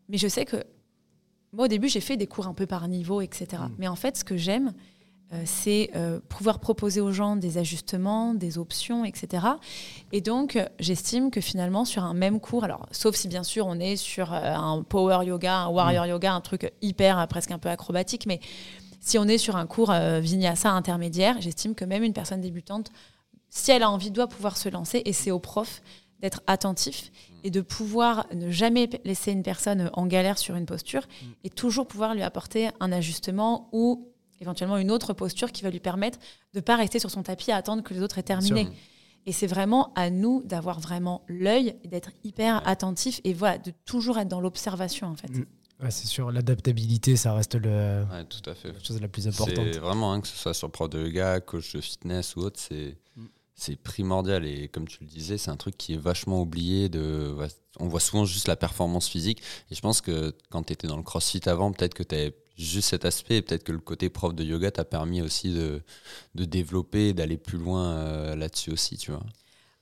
Mais je sais que moi, au début, j'ai fait des cours un peu par niveau, etc. Mm. Mais en fait, ce que j'aime, c'est euh, pouvoir proposer aux gens des ajustements, des options, etc. Et donc, euh, j'estime que finalement, sur un même cours, alors, sauf si bien sûr on est sur euh, un power yoga, un warrior yoga, un truc hyper, euh, presque un peu acrobatique, mais si on est sur un cours euh, vinyasa intermédiaire, j'estime que même une personne débutante, si elle a envie, doit pouvoir se lancer. Et c'est au prof d'être attentif et de pouvoir ne jamais laisser une personne en galère sur une posture et toujours pouvoir lui apporter un ajustement ou éventuellement une autre posture qui va lui permettre de ne pas rester sur son tapis à attendre que les autres aient terminé. Et c'est vraiment à nous d'avoir vraiment l'œil et d'être hyper attentif et voilà, de toujours être dans l'observation en fait. Mm. Ouais, c'est sûr, l'adaptabilité, ça reste le, Ouais, tout à fait. la chose la plus importante. C'est vraiment, hein, que ce soit sur prof de yoga, coach de fitness ou autre, c'est Mm. c'est primordial. Et comme tu le disais, c'est un truc qui est vachement oublié. De, on voit souvent juste la performance physique. Et je pense que quand tu étais dans le crossfit avant, peut-être que tu avais juste cet aspect. Peut-être que le côté prof de yoga t'a permis aussi de, de développer, d'aller plus loin euh, là-dessus aussi, tu vois.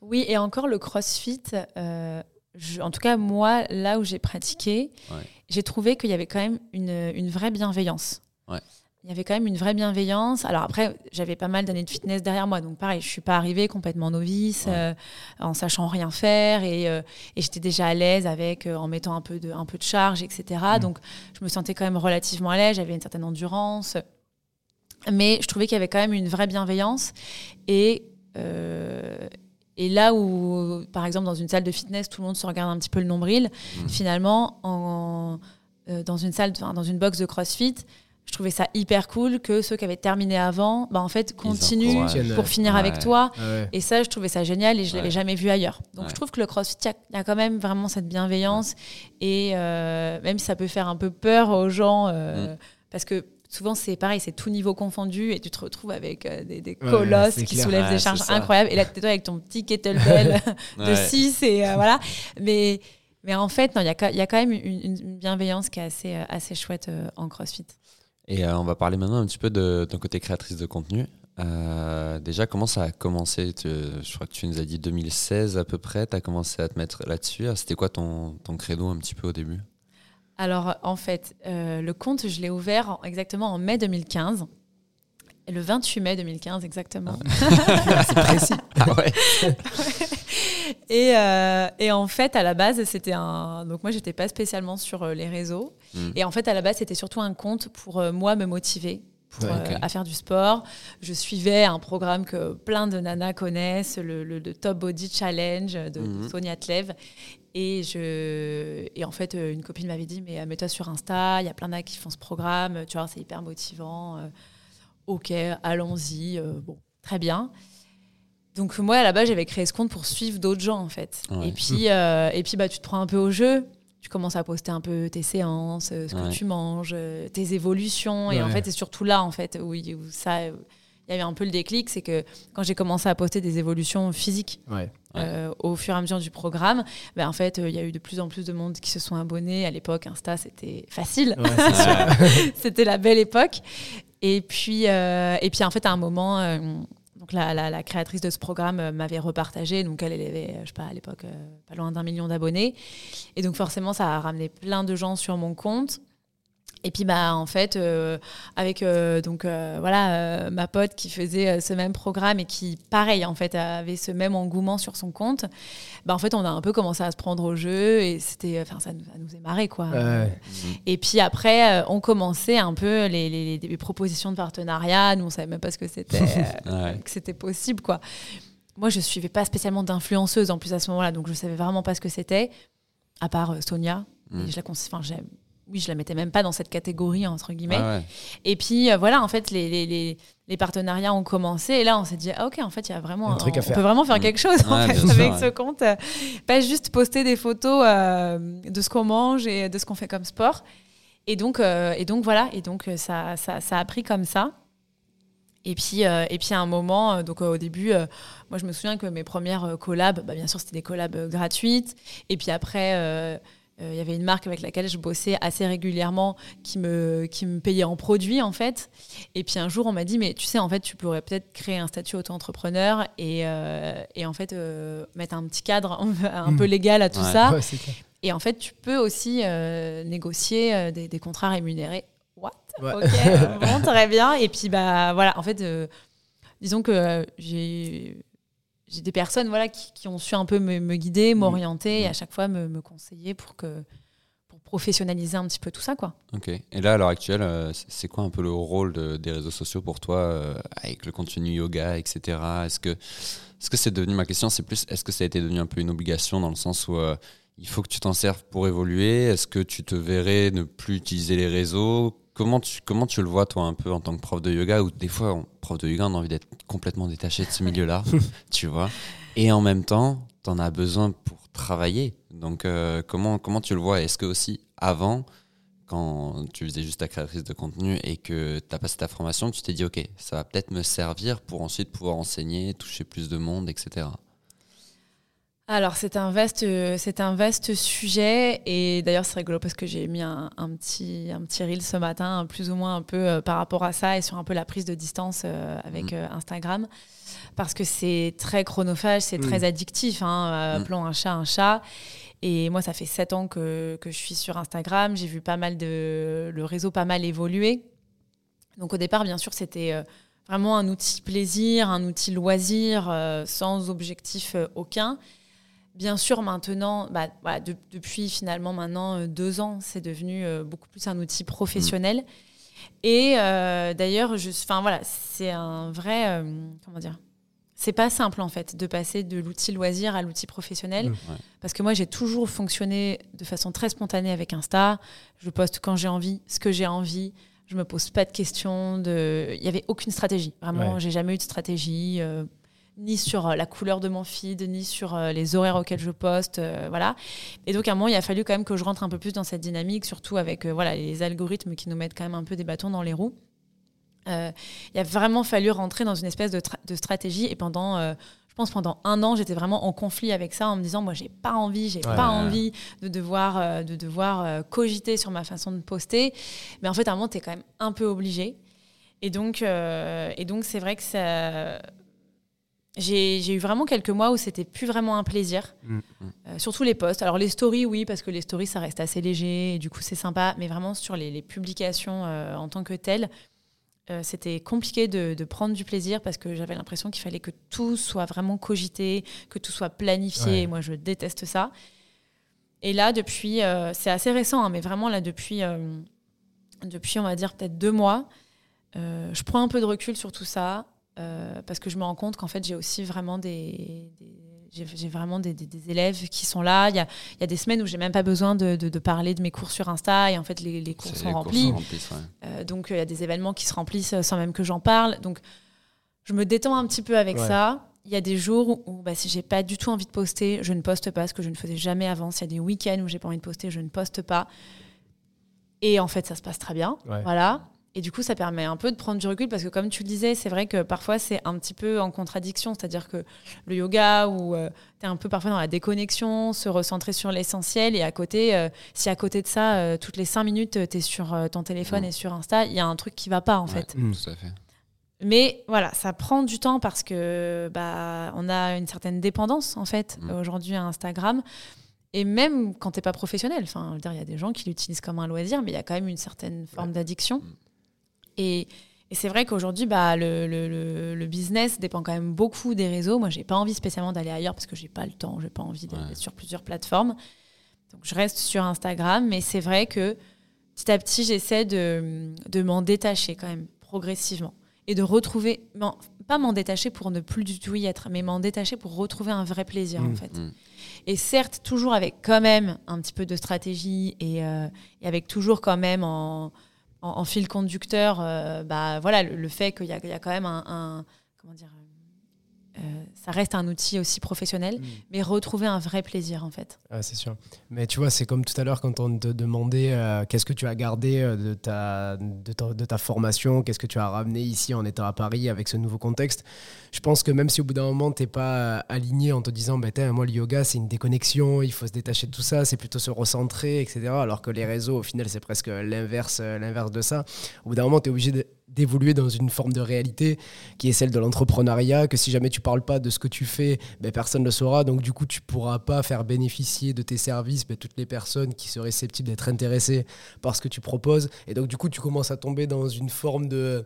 Oui, et encore le crossfit, euh, je- en tout cas, moi, là où j'ai pratiqué, Ouais. j'ai trouvé qu'il y avait quand même une, une vraie bienveillance. Ouais. Il y avait quand même une vraie bienveillance. Alors après, j'avais pas mal d'années de fitness derrière moi, donc pareil, je suis pas arrivée complètement novice, Ouais. euh, en sachant rien faire, et, euh, et j'étais déjà à l'aise avec, euh, en mettant un peu de, un peu de charge, etc. Donc je me sentais quand même relativement à l'aise, j'avais une certaine endurance, mais je trouvais qu'il y avait quand même une vraie bienveillance. Et euh, et là où, par exemple, dans une salle de fitness, tout le monde se regarde un petit peu le nombril, Mhm. finalement, en, dans une salle, dans une box de CrossFit, je trouvais ça hyper cool que ceux qui avaient terminé avant, bah, en fait, continuent pour finir Ouais. avec toi. Ah ouais. Et ça, je trouvais ça génial et je Ouais. l'avais jamais vu ailleurs. Donc Ouais. je trouve que le CrossFit, il y a- il y, a quand même vraiment cette bienveillance. Et euh, même si ça peut faire un peu peur aux gens, euh, Mm. parce que souvent c'est pareil, c'est tout niveau confondu et tu te retrouves avec euh, des, colosses qui clair. soulèvent Ouais, des charges incroyables. Et là, tu es toi avec ton petit kettlebell *laughs* *laughs* de Ouais. 6 et euh, voilà. Mais, mais en fait, non, il y, a quand- il y a quand même une, une bienveillance qui est assez, assez chouette euh, en CrossFit. Et euh, on va parler maintenant un petit peu de ton côté créatrice de contenu. Euh, déjà, comment ça a commencé? Je crois que tu nous as dit 2016 à peu près, tu as commencé à te mettre là-dessus. Ah, C'était quoi ton, ton credo un petit peu au début? Alors, en fait, euh, le compte, je l'ai ouvert en- exactement en mai 2015. Le 28 mai 2015, exactement. *laughs* C'est précis. *laughs* Ah ouais Et, euh, et en fait, à la base, c'était un. Donc, moi, j'étais pas spécialement sur euh, les réseaux. Mm. Et en fait, à la base, c'était surtout un compte pour euh, moi me motiver. Pour, Ouais, euh, à faire du sport. Je suivais un programme que plein de nanas connaissent, le, le- le Top Body Challenge de Mhm. Sonia Tlev. Et, je, et en fait, une copine m'avait dit Mais mets-toi sur Insta, il y a plein nanas qui font ce programme, tu vois, c'est hyper motivant. Ok, allons-y. euh, bon, très bien. Donc, moi, à la base, j'avais créé ce compte pour suivre d'autres gens, en fait. Ouais. Et puis, euh, et puis bah, tu te prends un peu au jeu. Tu commences à poster un peu tes séances, euh, ce Ouais. que tu manges, tes évolutions. Et en fait, c'est surtout là, en fait, où, ça. Il y avait un peu le déclic, c'est que quand j'ai commencé à poster des évolutions physiques euh, au fur et à mesure du programme, ben, en fait, euh, il y a eu de plus en plus de monde qui se sont abonnés. À l'époque, Insta, c'était facile. *laughs* C'était la belle époque. Et puis, euh, et puis en fait, à un moment, euh, la, créatrice de ce programme euh, m'avait repartagé. Donc, elle, elle avait, je sais pas, à l'époque, pas loin d'un million d'abonnés. Et donc, forcément, ça a ramené plein de gens sur mon compte. Et puis, bah, en fait, euh, avec euh, donc, euh, voilà, euh, ma pote qui faisait euh, ce même programme et qui, pareil, en fait, avait ce même engouement sur son compte, bah, en fait, on a un peu commencé à se prendre au jeu et c'était, enfin, ça, nous- ça nous est marré, quoi. Ouais. Et puis après, euh, on commençait un peu les, les- les propositions de partenariat. Nous, on savait même pas ce que c'était, *laughs* euh, Ouais. que c'était possible, quoi. Moi, je suivais pas spécialement d'influenceuse en plus à ce moment-là, donc je savais vraiment pas ce que c'était, à part euh, Sonia. Mm. Et je la enfin, j'aime- oui, je la mettais même pas dans cette catégorie entre guillemets. Ah ouais. Et puis euh, voilà, en fait, les, les, les, les partenariats ont commencé et là, on s'est dit, ah, ok, en fait, il y a vraiment Un truc à on faire. peut vraiment faire Mm. quelque chose en Ouais, fait, bien sûr, avec ouais. ce compte. Euh, Pas juste poster des photos euh, de ce qu'on mange et de ce qu'on fait comme sport. Et donc, euh, et donc voilà, et donc ça, ça, ça a pris comme ça. Et puis, euh, et puis à un moment, euh, donc euh, au début, euh, moi je me souviens que mes premières euh, collabs, bah, bien sûr c'était des collabs euh, gratuites. Et puis après, euh, euh, il y avait une marque avec laquelle je bossais assez régulièrement qui me, qui me payait en produits en fait. Et puis un jour on m'a dit mais tu sais en fait tu pourrais peut-être créer un statut auto-entrepreneur et, euh, et en fait euh, mettre un petit cadre *laughs* un peu légal à tout Ouais. ça. Ouais. Et en fait, tu peux aussi euh, négocier euh, des, des contrats rémunérés. What? Ouais. Ok, bon, très bien. Et puis, bah voilà, en fait, euh, disons que euh, j'ai j'ai des personnes voilà, qui, qui ont su un peu me, me guider, m'orienter et à chaque fois me, me conseiller pour, que, pour professionnaliser un petit peu tout ça. quoi. Ok. Et là, à l'heure actuelle, euh, c'est- c'est quoi un peu le rôle de- des réseaux sociaux pour toi euh, avec le contenu yoga, etc. Est-ce que est-ce que c'est devenu ma question C'est plus est-ce que ça a été devenu un peu une obligation dans le sens où euh, il faut que tu t'en serves pour évoluer? Est-ce que tu te verrais ne plus utiliser les réseaux? Comment tu, comment tu le vois, toi, un peu en tant que prof de yoga Ou des fois, on- prof de yoga, on a envie d'être complètement détaché de ce *laughs* milieu-là, tu vois Et en même temps, tu en as besoin pour travailler. Donc, euh, comment, comment tu le vois? Est-ce que aussi, avant, quand tu faisais juste ta créatrice de contenu et que tu as passé ta formation, tu t'es dit, OK, ça va peut-être me servir pour ensuite pouvoir enseigner, toucher plus de monde, etc. Alors c'est un vaste, euh, c'est un vaste sujet et d'ailleurs c'est rigolo parce que j'ai mis un, un petit, un petit reel ce matin, plus ou moins un peu euh, par rapport à ça et sur un peu la prise de distance euh, avec Mm. euh, Instagram parce que c'est très chronophage, c'est Mm. très addictif. Hein, Mm. appelons un chat un chat. Et moi ça fait sept ans que, que je suis sur Instagram, j'ai vu pas mal de le réseau pas mal évoluer. Donc au départ bien sûr c'était vraiment un outil plaisir, un outil loisir sans objectif aucun. Bien sûr, maintenant, bah, voilà, de- depuis finalement maintenant euh, deux ans, c'est devenu euh, beaucoup plus un outil professionnel. Et euh, d'ailleurs, enfin voilà, c'est un vrai, euh, comment dire, c'est pas simple en fait de passer de l'outil loisir à l'outil professionnel, Mm. Ouais. parce que moi j'ai toujours fonctionné de façon très spontanée avec Insta. Je poste quand j'ai envie, ce que j'ai envie. Je me pose pas de questions. De, il y avait aucune stratégie. Vraiment, Ouais. j'ai jamais eu de stratégie. euh, ni sur euh, la couleur de mon feed, ni sur euh, les horaires auxquels je poste, euh, voilà. Et donc à un moment, il a fallu quand même que je rentre un peu plus dans cette dynamique, surtout avec euh, voilà les algorithmes qui nous mettent quand même un peu des bâtons dans les roues. Euh, il a vraiment fallu rentrer dans une espèce de, tra- de stratégie et pendant, je pense pendant un an, j'étais vraiment en conflit avec ça en me disant moi j'ai pas envie, j'ai Ouais. pas envie de devoir, euh, de devoir euh, cogiter sur ma façon de poster, mais en fait à un moment tu es quand même un peu obligé. Et donc, euh, et donc c'est vrai que ça, j'ai eu vraiment quelques mois où c'était plus vraiment un plaisir. Mm. Euh, surtout les posts. Alors les stories, oui, parce que les stories, ça reste assez léger et du coup c'est sympa. Mais vraiment sur les, les publications euh, en tant que telles, euh, c'était compliqué de, de prendre du plaisir parce que j'avais l'impression qu'il fallait que tout soit vraiment cogité, que tout soit planifié. Ouais. Et moi, je déteste ça. Et là, depuis, c'est assez récent, hein, mais vraiment là, depuis, depuis, on va dire peut-être deux mois, je prends un peu de recul sur tout ça euh, parce que je me rends compte qu'en fait, j'ai aussi vraiment des, des- j'ai vraiment des, des- des élèves qui sont là. Il y a, il y a des semaines où j'ai même pas besoin de, de- de parler de mes cours sur Insta et en fait, les, les cours sont les cours remplis. sont remplis, ouais. Euh, donc il y a des événements qui se remplissent euh, sans même que j'en parle. Donc je me détends un petit peu avec Ouais. ça. Il y a des jours où bah, si j'ai pas du tout envie de poster, je ne poste pas, ce que je ne faisais jamais avant. S'il y a des week-ends où j'ai pas envie de poster, je ne poste pas. Et en fait, ça se passe très bien. Ouais. Voilà. Et du coup, ça permet un peu de prendre du recul parce que, comme tu le disais, c'est vrai que parfois c'est un petit peu en contradiction. C'est-à-dire que le yoga, où tu es un peu parfois dans la déconnexion, se recentrer sur l'essentiel, et à côté, euh, si à côté de ça, euh, toutes les cinq minutes, tu es sur euh, ton téléphone Mm. et sur Insta, il y a un truc qui va pas en Ouais, fait. Mm. Tout à fait. Mais voilà, ça prend du temps parce que bah, on a une certaine dépendance en fait Mm. aujourd'hui à Instagram. Et même quand t'es pas professionnel, enfin, il y a des gens qui l'utilisent comme un loisir, mais il y a quand même une certaine forme d'addiction. Et, et c'est vrai qu'aujourd'hui, bah, le, le- le- le business dépend quand même beaucoup des réseaux. Moi, j'ai pas envie spécialement d'aller ailleurs parce que j'ai pas le temps, j'ai pas envie d'être Ouais. sur plusieurs plateformes. Donc, je reste sur Instagram, mais c'est vrai que petit à petit, j'essaie de, de m'en détacher quand même progressivement et de retrouver, pas m'en détacher pour ne plus du tout y être, mais m'en détacher pour retrouver un vrai plaisir en Mm. fait. Mm. Et certes, toujours avec quand même un petit peu de stratégie et, euh, et avec toujours quand même en, en, fil conducteur, euh, bah voilà, le, fait qu'il y, y a quand même un, un- comment dire, euh, ça reste un outil aussi professionnel, Mm. mais retrouver un vrai plaisir en fait. Ah, c'est sûr. Mais tu vois, c'est comme tout à l'heure quand on te demandait euh, qu'est-ce que tu as gardé euh, de ta, de ta, de ta formation, qu'est-ce que tu as ramené ici en étant à Paris avec ce nouveau contexte. Je pense que même si au bout d'un moment, tu n'es pas aligné en te disant, bah, moi, le yoga, c'est une déconnexion, il faut se détacher de tout ça, c'est plutôt se recentrer, etc. Alors que les réseaux, au final, c'est presque l'inverse l'inverse de ça. Au bout d'un moment, tu es obligé de- d'évoluer dans une forme de réalité qui est celle de l'entrepreneuriat, que si jamais tu parles pas de ce que tu fais, ben, personne ne le saura. Donc du coup, tu pourras pas faire bénéficier de tes services ben, toutes les personnes qui seraient susceptibles d'être intéressées par ce que tu proposes. Et donc du coup, tu commences à tomber dans une forme de,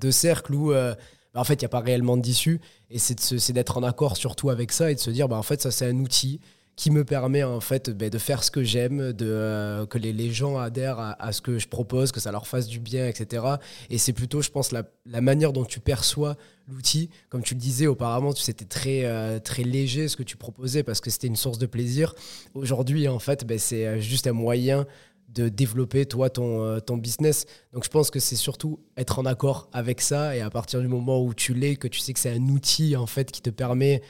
de cercle où... euh, ben, en fait, il n'y a pas réellement d'issue. Et c'est d'être en accord surtout avec ça et de se dire, ben, en fait, ça, c'est un outil qui me permet en fait ben, de faire ce que j'aime, de euh, que les, gens adhèrent à, ce que je propose, que ça leur fasse du bien, etc. Et c'est plutôt, je pense, la, manière dont tu perçois l'outil. Comme tu le disais auparavant, c'était très, euh, très léger ce que tu proposais parce que c'était une source de plaisir. Aujourd'hui, en fait, ben, c'est euh, juste un moyen de développer toi ton, ton business. Donc je pense que c'est surtout être en accord avec ça et à partir du moment où tu l'es, que tu sais que c'est un outil en fait qui te permet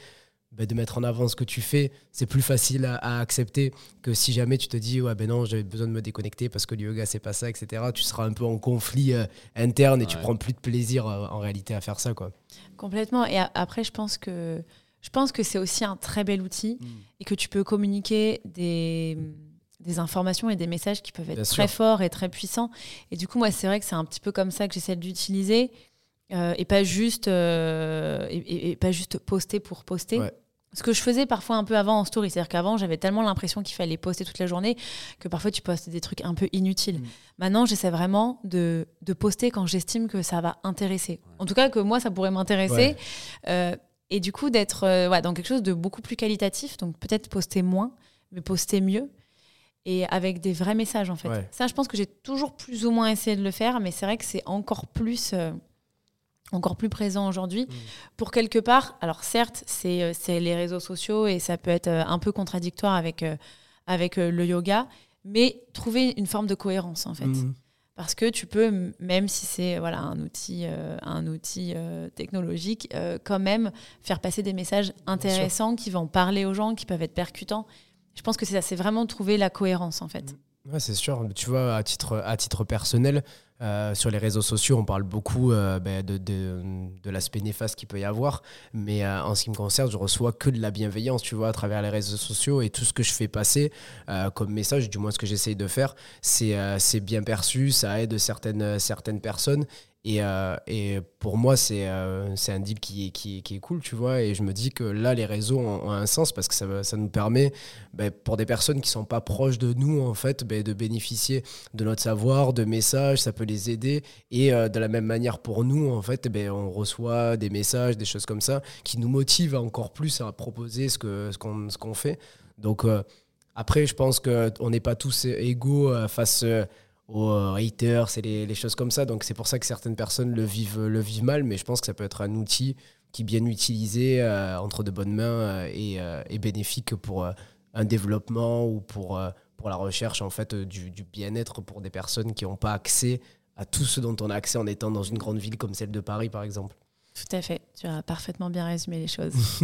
ben, de mettre en avant ce que tu fais, c'est plus facile à, à accepter que si jamais tu te dis ouais ben non j'avais besoin de me déconnecter parce que le yoga c'est pas ça etc. Tu seras un peu en conflit euh, interne et tu prends plus de plaisir euh, en réalité à faire ça quoi. Complètement. Et a- après, je pense que Je pense que c'est aussi un très bel outil Mm. et que tu peux communiquer des, des informations et des messages qui peuvent être Bien très sûr. forts et très puissants. Et du coup, moi, c'est vrai que c'est un petit peu comme ça que j'essaie d'utiliser euh, et pas juste euh, et, et- et pas juste poster pour poster. Ouais. Ce que je faisais parfois un peu avant en story, c'est-à-dire qu'avant j'avais tellement l'impression qu'il fallait poster toute la journée que parfois tu postes des trucs un peu inutiles. Mm. Maintenant, j'essaie vraiment de, de poster quand j'estime que ça va intéresser. En tout cas, que moi ça pourrait m'intéresser. Ouais. Euh, et du coup, d'être euh, ouais, dans quelque chose de beaucoup plus qualitatif, donc peut-être poster moins, mais poster mieux et avec des vrais messages en fait. Ça, je pense que j'ai toujours plus ou moins essayé de le faire, mais c'est vrai que c'est encore plus, euh, encore plus présent aujourd'hui. Pour quelque part, alors certes, c'est euh, c'est les réseaux sociaux et ça peut être euh, un peu contradictoire avec, euh, avec le yoga, mais trouver une forme de cohérence en fait. Mm. Parce que tu peux, même si c'est voilà, un outil, euh, un outil euh, technologique, euh, quand même faire passer des messages intéressants qui vont parler aux gens, qui peuvent être percutants. Je pense que c'est ça, c'est vraiment trouver la cohérence en fait. Ouais, c'est sûr. Tu vois, à titre, à titre personnel, euh, sur les réseaux sociaux, on parle beaucoup euh, ben, de, l'aspect néfaste qu'il peut y avoir. Mais euh, en ce qui me concerne, je reçois que de la bienveillance, tu vois, à travers les réseaux sociaux. Et tout ce que je fais passer comme message, du moins ce que j'essaye de faire, c'est c'est bien perçu, ça aide certaines, certaines personnes. Et, euh, et pour moi, c'est euh, un deal qui est, cool, tu vois. Et je me dis que là, les réseaux ont, un sens parce que ça, nous permet, ben, pour des personnes qui sont pas proches de nous, en fait, ben, de bénéficier de notre savoir, de messages, ça peut les aider. Et euh, de la même manière, pour nous, en fait, ben, on reçoit des messages, des choses comme ça, qui nous motivent encore plus à proposer ce qu'on fait. Donc, après, je pense qu'on n'est pas tous égaux face aux euh, haters et les, les choses comme ça. Donc, c'est pour ça que certaines personnes le vivent, le vivent mal. Mais je pense que ça peut être un outil qui, bien utilisé, euh, entre de bonnes mains, est, euh, bénéfique pour un développement ou pour, pour la recherche en fait, du, du bien-être pour des personnes qui n'ont pas accès à tout ce dont on a accès en étant dans une grande ville comme celle de Paris, par exemple. Tout à fait. Tu as parfaitement bien résumé les choses. *laughs*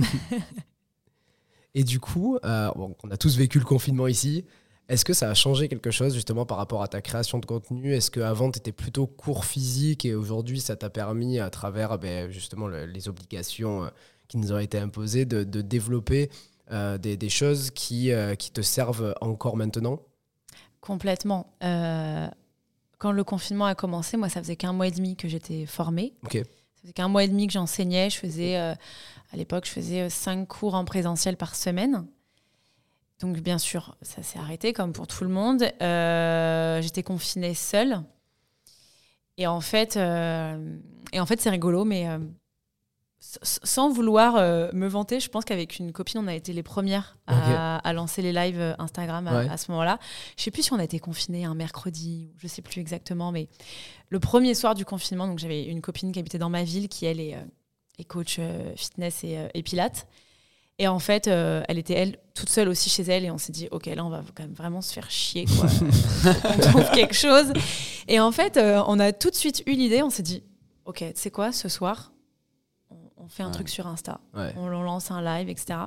Et du coup, euh, bon, on a tous vécu le confinement ici. Est-ce que ça a changé quelque chose justement par rapport à ta création de contenu? Est-ce qu'avant, tu étais plutôt cours physique et aujourd'hui, ça t'a permis, à travers ben, justement le- les obligations euh, qui nous ont été imposées, de, de développer euh, des, des choses qui, euh, qui te servent encore maintenant? Complètement. Euh, quand le confinement a commencé, moi, ça faisait qu'un mois et demi que j'étais formée. Ça faisait qu'un mois et demi que j'enseignais. Je faisais, à l'époque, je faisais cinq cours en présentiel par semaine. Donc, bien sûr, ça s'est arrêté, comme pour tout le monde. Euh, j'étais confinée seule. Et en fait, euh, et en fait c'est rigolo, mais euh, sans vouloir me vanter, je pense qu'avec une copine, on a été les premières à, à lancer les lives Instagram à, Ouais. à ce moment-là. Je sais plus si on a été confinés un mercredi, je sais plus exactement, mais le premier soir du confinement, donc j'avais une copine qui habitait dans ma ville, qui elle est, est coach fitness et, et pilates. Et en fait, euh, elle était elle toute seule aussi chez elle, et on s'est dit, ok, là on va quand même vraiment se faire chier, quoi. *laughs* on trouve quelque chose. Et en fait, euh, on a tout de suite eu l'idée, on s'est dit, ok, sais quoi, ce soir, on, on fait un Ouais. truc sur Insta Ouais. on lance un live, etc.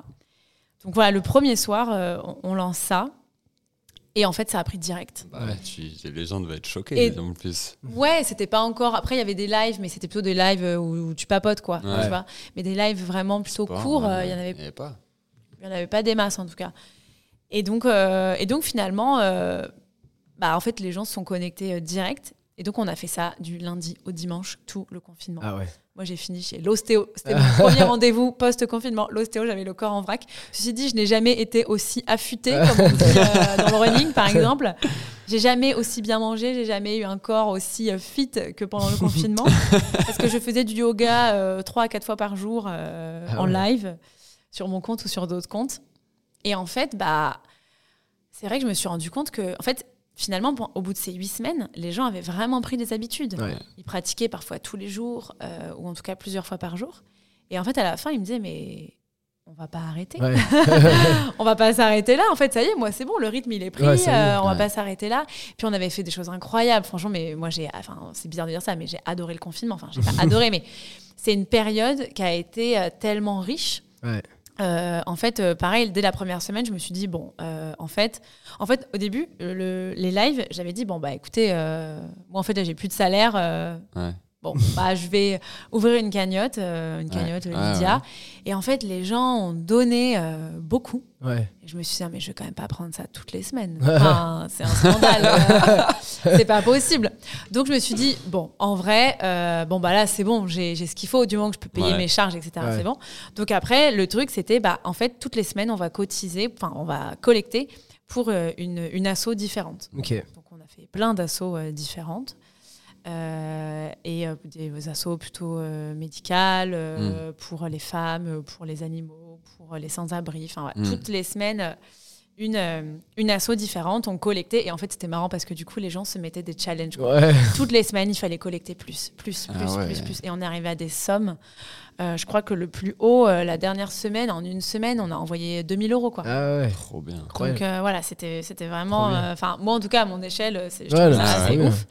Donc voilà, le premier soir, euh, on, on lance ça. Et en fait, ça a pris direct. Bah ouais, tu- les gens devaient être choqués Et- en plus. Ouais, c'était pas encore. Après, il y avait des lives, mais c'était plutôt des lives euh, où, où tu papotes, quoi. Ouais. Tu vois mais des lives vraiment plutôt Pas, courts, ouais, euh, il y en avait avait pas. il n'y en avait pas des masses en tout cas. Et donc, euh, et donc finalement, euh, bah, en fait, les gens se sont connectés direct. Et donc, on a fait ça du lundi au dimanche, tout le confinement. Ah ouais. Moi, j'ai fini chez l'ostéo. C'était mon *laughs* premier rendez-vous post-confinement. L'ostéo, j'avais le corps en vrac. Ceci dit, je n'ai jamais été aussi affûtée, comme on dit euh, dans le running, par exemple. J'ai jamais aussi bien mangé, j'ai jamais eu un corps aussi euh, fit que pendant le confinement. parce que je faisais du yoga euh, trois à quatre fois par jour euh, Ah en ouais. live, sur mon compte ou sur d'autres comptes. Et en fait, bah, c'est vrai que je me suis rendu compte que, en fait, finalement, au bout de ces huit semaines, les gens avaient vraiment pris des habitudes. Ouais. Ils pratiquaient parfois tous les jours, euh, ou en tout cas plusieurs fois par jour. Et en fait, à la fin, ils me disaient, mais on va pas arrêter. Ouais. *laughs* *laughs* on va pas s'arrêter là. En fait, ça y est, moi, c'est bon, le rythme, il est pris. Ouais, est. euh, on va pas s'arrêter là. Puis on avait fait des choses incroyables. Franchement, mais moi, j'ai, enfin, c'est bizarre de dire ça, mais j'ai adoré le confinement. Enfin, j'ai pas *laughs* adoré, mais c'est une période qui a été euh, tellement riche. Ouais. Euh, en fait, euh, pareil, dès la première semaine, je me suis dit bon, euh, en fait, au début, le- les lives, j'avais dit bon bah écoutez, moi en fait j'ai plus de salaire. Bon, *laughs* bah, je vais ouvrir une cagnotte, euh, une cagnotte Ouais, Lydia. ouais. Et en fait, les gens ont donné euh, beaucoup. Ouais. Et je me suis dit, ah, mais je vais quand même pas prendre ça toutes les semaines. *laughs* Enfin, c'est un scandale. euh, *laughs* c'est pas possible. Donc, je me suis dit, bon, en vrai, euh, bon, bah là, c'est bon, j'ai ce qu'il faut du moment que je peux payer Ouais. mes charges, etc. Ouais. C'est bon. Donc, après, le truc, c'était, bah, en fait, toutes les semaines, on va cotiser, enfin, on va collecter pour euh, une, une asso différente. Ok. Donc, on a fait plein d'assauts euh, différentes. Euh, et euh, des assos plutôt euh, médicales euh, Mm. pour les femmes, pour les animaux, pour les sans-abri. Enfin, ouais, Mm. toutes les semaines, une, euh, une asso différente, on collectait. Et en fait, c'était marrant parce que du coup, les gens se mettaient des challenges. Ouais. *laughs* Toutes les semaines, il fallait collecter plus, plus, Ah plus, ouais. plus, plus. Et on est arrivé à des sommes. Euh, je crois que le plus haut, euh, la dernière semaine, en une semaine, on a envoyé 2000 euros. Quoi. Ah ouais. Trop bien. Donc euh, voilà, c'était c'était vraiment. Euh, Enfin, moi en tout cas, à mon échelle, c'est- je Ouais, trouve non, ça c'est assez trop bien. ouf.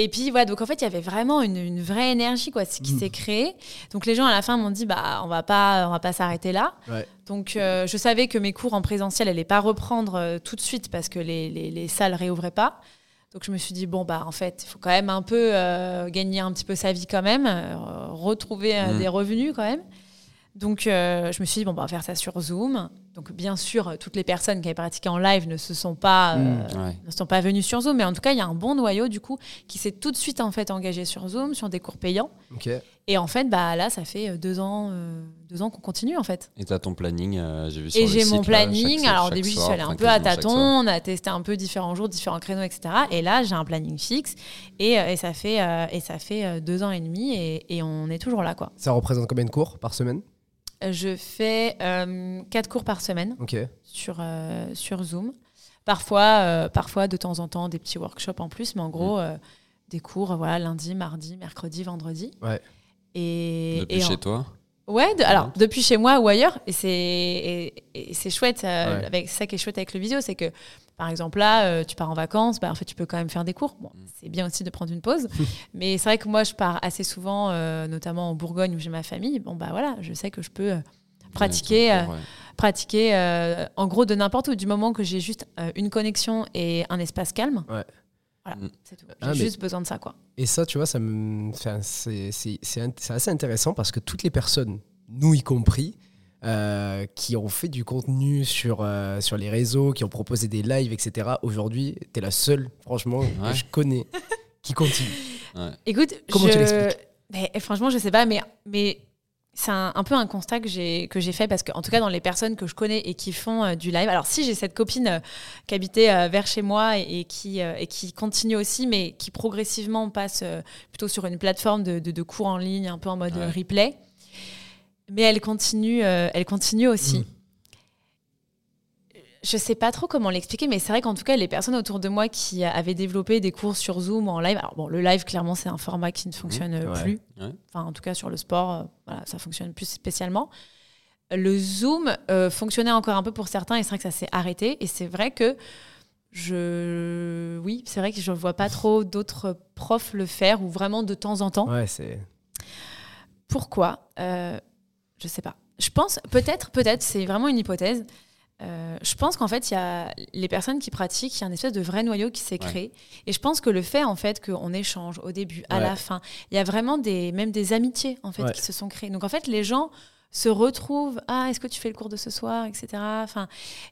Et puis voilà, donc en fait, il y avait vraiment une, une vraie énergie quoi, qui Mm. s'est créée. Donc les gens à la fin m'ont dit bah on va pas on va pas s'arrêter là. Ouais. Donc euh, je savais que mes cours en présentiel allaient pas reprendre euh, tout de suite parce que les, les, les salles réouvraient pas. Donc je me suis dit bon bah en fait, il faut quand même un peu euh, gagner un petit peu sa vie quand même, retrouver euh, Mm. des revenus quand même. Donc, je me suis dit, bon, bah, on va faire ça sur Zoom. Donc, bien sûr, toutes les personnes qui avaient pratiqué en live ne se sont pas, euh, Mm. Ouais. ne sont pas venues sur Zoom. Mais en tout cas, il y a un bon noyau, du coup, qui s'est tout de suite, en fait, engagé sur Zoom, sur des cours payants. Et en fait, bah, là, ça fait euh, deux ans, euh, deux ans qu'on continue, en fait. Et t'as ton planning, euh, j'ai vu sur Et j'ai mon là, planning. chaque- Alors, au début, je soir, suis allée un peu à tâtons. On a testé un peu différents jours, différents créneaux, etc. Et là, j'ai un planning fixe. Et, euh, et ça fait, euh, et ça fait euh, deux ans et demi. Et, et on est toujours là, quoi. Ça représente combien de cours par semaine? Je fais euh, quatre cours par semaine. Sur, euh, sur Zoom. Parfois, euh, parfois, de temps en temps, des petits workshops en plus, mais en gros, euh, des cours voilà, lundi, mardi, mercredi, vendredi. Ouais. Et, Depuis et en- chez toi Ouais, de- alors depuis chez moi ou ailleurs, et c'est et, et c'est chouette. euh, Ouais. avec c'est ça qui est chouette avec le vidéo, c'est que par exemple là, euh, tu pars en vacances, bah en fait tu peux quand même faire des cours. Bon, c'est bien aussi de prendre une pause, *laughs* mais c'est vrai que moi je pars assez souvent, euh, notamment en Bourgogne où j'ai ma famille. Bon bah voilà, je sais que je peux euh, pratiquer, cours, ouais. pratiquer euh, en gros de n'importe où, du moment que j'ai juste euh, une connexion et un espace calme. Ouais. Voilà, Mm. c'est tout. J'ai Ah, mais- juste besoin de ça quoi. Et ça, tu vois, ça me... enfin, c'est assez intéressant parce que toutes les personnes, nous y compris, euh, qui ont fait du contenu sur, euh, sur les réseaux, qui ont proposé des lives, etc., aujourd'hui, tu es la seule, franchement, que je connais qui continue. Écoute, Comment je... tu l'expliques Mais, franchement, je sais pas, mais, mais c'est un, un peu un constat que j'ai que j'ai fait parce que, en tout cas, dans les personnes que je connais et qui font euh, du live. Alors, si j'ai cette copine euh, qui habitait euh, vers chez moi et, et qui euh, et qui continue aussi, mais qui progressivement passe euh, plutôt sur une plateforme de, de- de cours en ligne, un peu en mode Ouais. replay. Mais elle continue, euh, elle continue aussi. Mm. Je sais pas trop comment l'expliquer, mais c'est vrai qu'en tout cas, les personnes autour de moi qui avaient développé des cours sur Zoom en live, alors bon, le live, clairement, c'est un format qui ne fonctionne euh, Ouais. plus. Ouais. Enfin, en tout cas, sur le sport, euh, voilà, ça fonctionne plus spécialement. Le Zoom euh, fonctionnait encore un peu pour certains et c'est vrai que ça s'est arrêté. Et c'est vrai que je. Oui, c'est vrai que je ne vois pas trop d'autres profs le faire ou vraiment de temps en temps. Ouais, c'est. Pourquoi? Euh, Je sais pas. Je pense, peut-être, peut-être, c'est vraiment une hypothèse. Euh, je pense qu'en fait, il y a les personnes qui pratiquent, il y a une espèce de vrai noyau qui s'est Ouais. créé. Et je pense que le fait, en fait, qu'on échange au début, à Ouais. la fin, il y a vraiment des, même des amitiés, en fait, Ouais. qui se sont créées. Donc, en fait, les gens se retrouvent ah est-ce que tu fais le cours de ce soir? etc enfin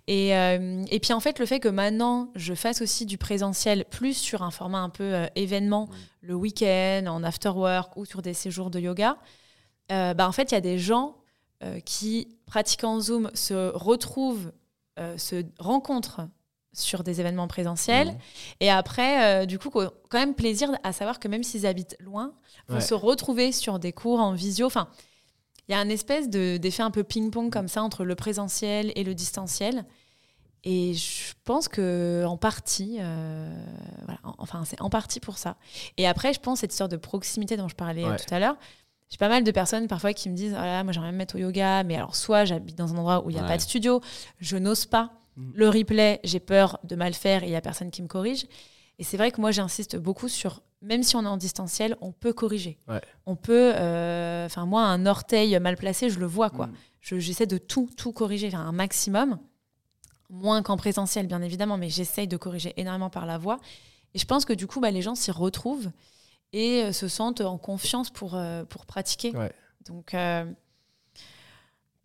et, euh, et puis en fait le fait que maintenant je fasse aussi du présentiel plus sur un format un peu euh, événement le week-end en after work ou sur des séjours de yoga euh, bah, en fait il y a des gens euh, qui pratiquant Zoom se retrouvent euh, se rencontrent sur des événements présentiels Mhm. et après euh, du coup quand même plaisir à savoir que même s'ils habitent loin vont Ouais. se retrouver sur des cours en visio enfin il y a un espèce de- d'effet un peu ping-pong comme ça entre le présentiel et le distanciel. Et je pense que en partie, euh, voilà, en- enfin c'est en partie pour ça. Et après, je pense cette histoire de proximité dont je parlais Ouais. tout à l'heure. J'ai pas mal de personnes parfois qui me disent là là, moi j'aimerais me mettre au yoga, mais alors soit j'habite dans un endroit où il n'y a Ouais. pas de studio, je n'ose pas. Mm. Le replay, j'ai peur de mal faire et il y a personne qui me corrige. Et c'est vrai que moi j'insiste beaucoup sur même si on est en distanciel, on peut corriger. Ouais. On peut, euh, enfin moi un orteil mal placé, je le vois quoi. Mm. Je- J'essaie de tout, tout corriger, un maximum. Moins qu'en présentiel, bien évidemment, mais j'essaye de corriger énormément par la voix. Et je pense que du coup, bah, les gens s'y retrouvent. Et euh, se sentent en confiance pour, euh, pour pratiquer. Ouais. Donc, euh,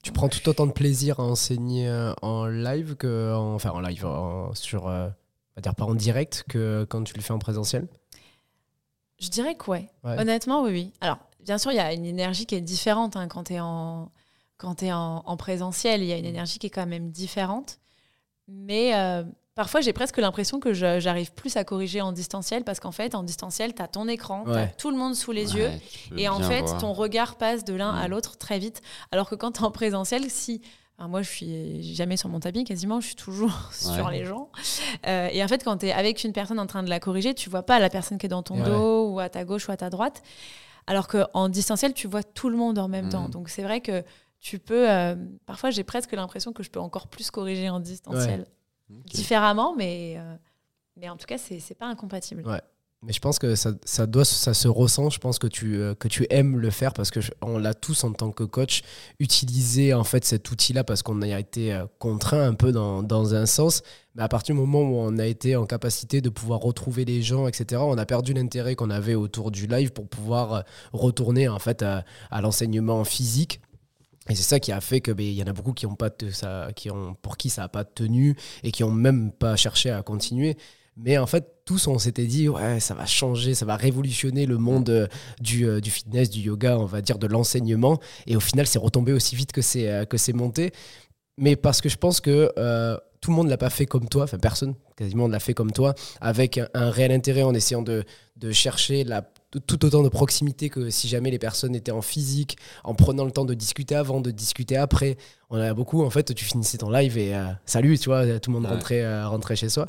Tu prends tout autant de plaisir à enseigner en live que en, enfin en live en- sur on va dire pas en direct que quand tu le fais en présentiel? je dirais que ouais. Ouais. Honnêtement, oui, oui. Alors, bien sûr, il y a une énergie qui est différente hein, quand tu es, en, quand t'es en, en présentiel. Il y a une énergie qui est quand même différente. Mais euh, parfois, j'ai presque l'impression que j'arrive plus à corriger en distanciel parce qu'en fait, en distanciel, tu as ton écran, tu as tout le monde sous les yeux. Ouais, Et en fait, voir. ton regard passe de l'un à Mm. l'autre très vite. Alors que quand tu es en présentiel, si. enfin, moi, je suis jamais sur mon tapis, quasiment, je suis toujours *laughs* sur les gens. Euh, et en fait, quand tu es avec une personne en train de la corriger, tu vois pas la personne qui est dans ton dos ou à ta gauche ou à ta droite. Alors qu'en distanciel, tu vois tout le monde en même Mm. temps. Donc c'est vrai que tu peux. euh, parfois, j'ai presque l'impression que je peux encore plus corriger en distanciel. Différemment, mais, euh, mais en tout cas, c'est pas incompatible. Ouais. Mais je pense que ça, ça doit, ça se ressent. Je pense que tu, euh, que tu aimes le faire parce que je- on l'a tous en tant que coach utilisé en fait cet outil-là parce qu'on a été euh, contraint un peu dans, dans un sens. Mais à partir du moment où on a été en capacité de pouvoir retrouver les gens, etc., on a perdu l'intérêt qu'on avait autour du live pour pouvoir retourner en fait à, à l'enseignement physique. Et c'est ça qui a fait que ben, il y en a beaucoup qui ont pas ça, qui ont pour qui ça a pas tenu et qui ont même pas cherché à continuer. Mais en fait, tous, on s'était dit, ouais, ça va changer, ça va révolutionner le monde euh, du, euh, du fitness, du yoga, on va dire, de l'enseignement. Et au final, c'est retombé aussi vite que c'est euh, que c'est monté. Mais parce que je pense que euh, tout le monde ne l'a pas fait comme toi, enfin personne quasiment ne l'a fait comme toi, avec un, un réel intérêt en essayant de, de chercher la, tout autant de proximité que si jamais les personnes étaient en physique, en prenant le temps de discuter avant, de discuter après. On a beaucoup, en fait, tu finissais ton live et euh, salut, tu vois, tout le monde Ouais. rentrait, euh, rentrait chez soi.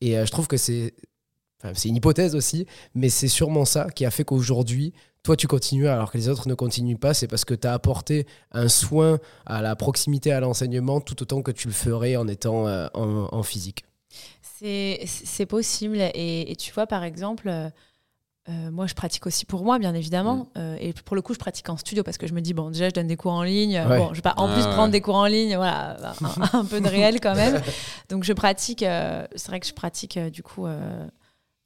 Et euh, je trouve que c'est. enfin, c'est une hypothèse aussi, mais c'est sûrement ça qui a fait qu'aujourd'hui, toi, tu continues alors que les autres ne continuent pas. C'est parce que tu as apporté un soin à la proximité, à l'enseignement, tout autant que tu le ferais en étant euh, en, en physique. C'est c'est possible. Et, et tu vois, par exemple, euh, moi, je pratique aussi pour moi, bien évidemment. Mm. Euh, et pour le coup, je pratique en studio parce que je me dis, bon, déjà, je donne des cours en ligne. Ouais. Bon, je vais pas en Ah, plus ouais. prendre des cours en ligne. Voilà, un, un peu de réel quand même. *laughs* Donc, je pratique. euh, c'est vrai que je pratique, du coup.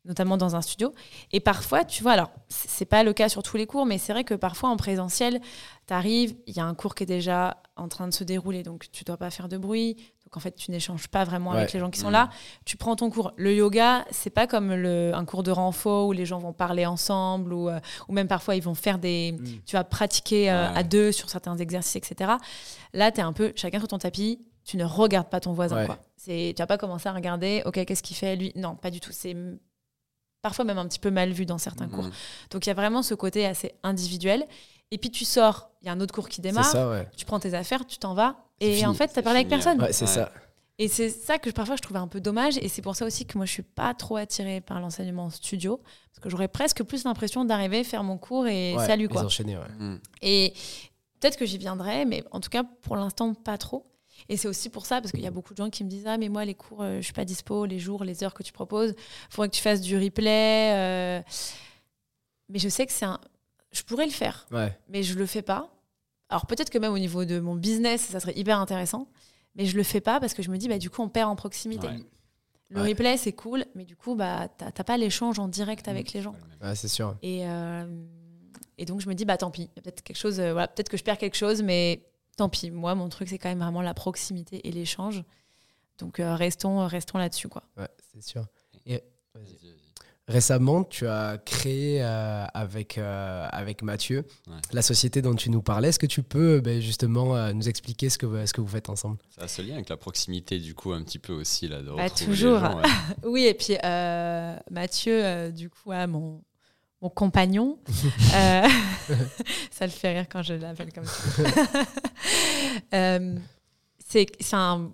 notamment dans un studio. Et parfois, tu vois, alors, c'est pas le cas sur tous les cours, mais c'est vrai que parfois en présentiel, tu arrives, il y a un cours qui est déjà en train de se dérouler, donc tu dois pas faire de bruit. Donc en fait, tu n'échanges pas vraiment avec les gens qui sont Mhm. là. Tu prends ton cours. Le yoga, c'est pas comme le, un cours de renfort où les gens vont parler ensemble ou, euh, ou même parfois ils vont faire des. Tu vas pratiquer euh, Ouais. à deux sur certains exercices, etc. Là, tu es un peu chacun sur ton tapis. Tu ne regardes pas ton voisin. Ouais. Quoi. C'est, tu vas pas commencer à regarder, ok, qu'est-ce qu'il fait lui? Non, pas du tout. C'est m- parfois même un petit peu mal vu dans certains cours. Mhm. Donc il y a vraiment ce côté assez individuel. Et puis tu sors, il y a un autre cours qui démarre, ça, ouais. tu prends tes affaires, tu t'en vas. Et fini, en fait, tu c'est as parlé avec personne. Ouais, c'est Ouais. ça. Et c'est ça que parfois je trouvais un peu dommage. Et c'est pour ça aussi que moi je suis pas trop attirée par l'enseignement en studio. Parce que j'aurais presque plus l'impression d'arriver, faire mon cours et Ouais, salut quoi. enchaîner, ouais. Mhm. Et peut-être que j'y viendrai, mais en tout cas pour l'instant pas trop. Et c'est aussi pour ça, parce qu'il y a beaucoup de gens qui me disent Ah, mais moi, les cours, euh, je suis pas dispo, les jours, les heures que tu proposes, il faudrait que tu fasses du replay. euh. Mais je sais que c'est un. Je pourrais le faire, Ouais. mais je le fais pas. Alors peut-être que même au niveau de mon business, ça serait hyper intéressant, mais je le fais pas parce que je me dis, bah, du coup, on perd en proximité. Ouais. Le Ouais. replay, c'est cool, mais du coup, bah, t'as t'as pas l'échange en direct avec les gens. Ouais, c'est sûr. Et, euh, et donc, je me dis, bah tant pis, peut-être quelque chose, euh, voilà, peut-être que je perds quelque chose, mais tant pis. Moi, mon truc, c'est quand même vraiment la proximité et l'échange. Donc, euh, restons, restons là-dessus, quoi. Ouais, c'est sûr. Et Vas-y, vas-y. Récemment, tu as créé euh, avec, euh, avec Mathieu Ouais. la société dont tu nous parlais. Est-ce que tu peux ben, justement euh, nous expliquer ce que, ce que vous faites ensemble? Ça a ce lien avec la proximité, du coup, un petit peu aussi, là, de Bah, retrouver toujours. les gens, ouais. *laughs* Oui, et puis euh, Mathieu, euh, du coup, mon, mon compagnon, *laughs* euh, *laughs* ça le fait rire quand je l'appelle comme ça. C'est,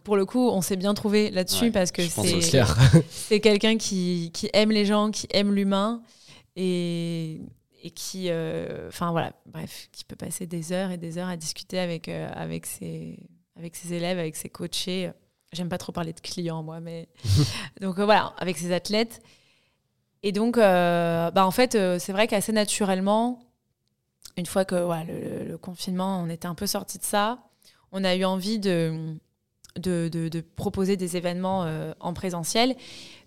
pour le coup, on s'est bien trouvé là-dessus Ouais, parce que c'est, *laughs* c'est quelqu'un qui, qui aime les gens, qui aime l'humain et, et qui, euh, enfin voilà, bref, qui peut passer des heures et des heures à discuter avec, euh, avec, ses, avec ses élèves, avec ses coachés. J'aime pas trop parler de clients, moi, mais. *laughs* donc euh, voilà, avec ses athlètes. Et donc, bah, en fait, c'est vrai qu'assez naturellement, une fois que voilà, le, le confinement, on était un peu sorti de ça, on a eu envie de, proposer des événements euh, en présentiel,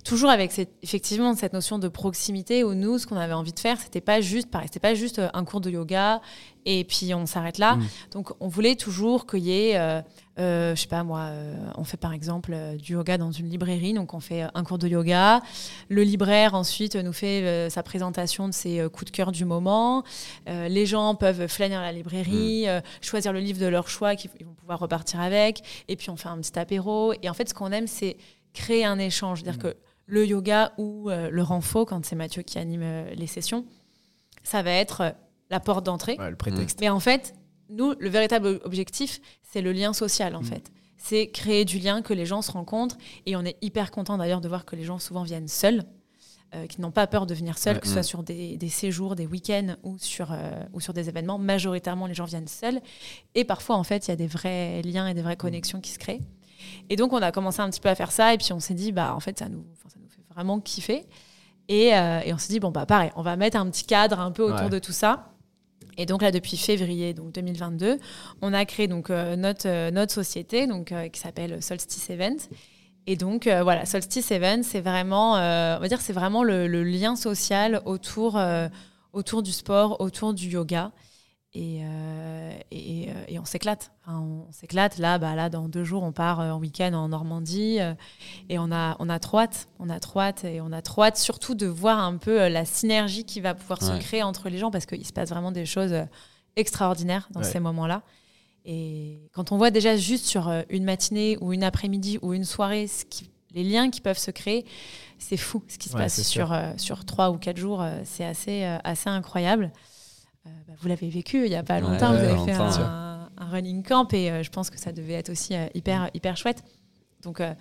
toujours avec cette, effectivement cette notion de proximité où nous, ce qu'on avait envie de faire, c'était pas juste, pareil, c'était pas juste euh, un cours de yoga et puis on s'arrête là. Mm. Donc on voulait toujours qu'il y ait, euh, euh, je sais pas moi, euh, on fait par exemple euh, du yoga dans une librairie, donc on fait un cours de yoga. Le libraire ensuite nous fait sa présentation de ses coups de cœur du moment. Les gens peuvent flâner dans la librairie, euh, choisir le livre de leur choix qu'ils ils vont pouvoir repartir avec, et puis on fait un petit apéro. Et en fait, ce qu'on aime, c'est créer un échange, c'est-à-dire que le yoga ou euh, le renfo, quand c'est Mathieu qui anime euh, les sessions, ça va être euh, la porte d'entrée. Ouais, le prétexte. Mais en fait, nous, le véritable objectif, c'est le lien social, en Mm. fait. C'est créer du lien, que les gens se rencontrent. Et on est hyper content d'ailleurs de voir que les gens souvent viennent seuls, euh, qui n'ont pas peur de venir seuls, Ouais. que ce soit sur des, des séjours, des week-ends ou sur, euh, ou sur des événements. Majoritairement, les gens viennent seuls. Et parfois, en fait, il y a des vrais liens et des vraies connexions qui se créent. Et donc, on a commencé un petit peu à faire ça. Et puis, on s'est dit, bah, en fait, ça nous, ça nous fait vraiment kiffer. Et, euh, et on s'est dit, bon, bah, pareil, on va mettre un petit cadre un peu autour Ouais. de tout ça. Et donc là, depuis février donc 2022, on a créé donc euh, notre euh, notre société donc qui s'appelle Solstice Event. Et donc voilà, Solstice Event, c'est vraiment, on va dire, c'est vraiment le, le lien social autour autour du sport, autour du yoga. Et, euh, et, euh, et on s'éclate. Enfin, on s'éclate. Là, bah, là, dans deux jours, on part euh, en week-end en Normandie. euh, et on a, on a trop hâte. On a trop hâte. Et on a trop hâte surtout de voir un peu la synergie qui va pouvoir Ouais. se créer entre les gens parce qu'il se passe vraiment des choses extraordinaires dans Ouais. ces moments-là. Et quand on voit déjà juste sur une matinée ou une après-midi ou une soirée ce qui- les liens qui peuvent se créer, c'est fou ce qui se Ouais, passe sur, euh, sur trois ou quatre jours. c'est assez, assez incroyable. Bah, vous l'avez vécu il n'y a pas Ouais, longtemps. vous avez fait un, un running camp et euh, je pense que ça devait être aussi euh, hyper, hyper chouette. Donc euh,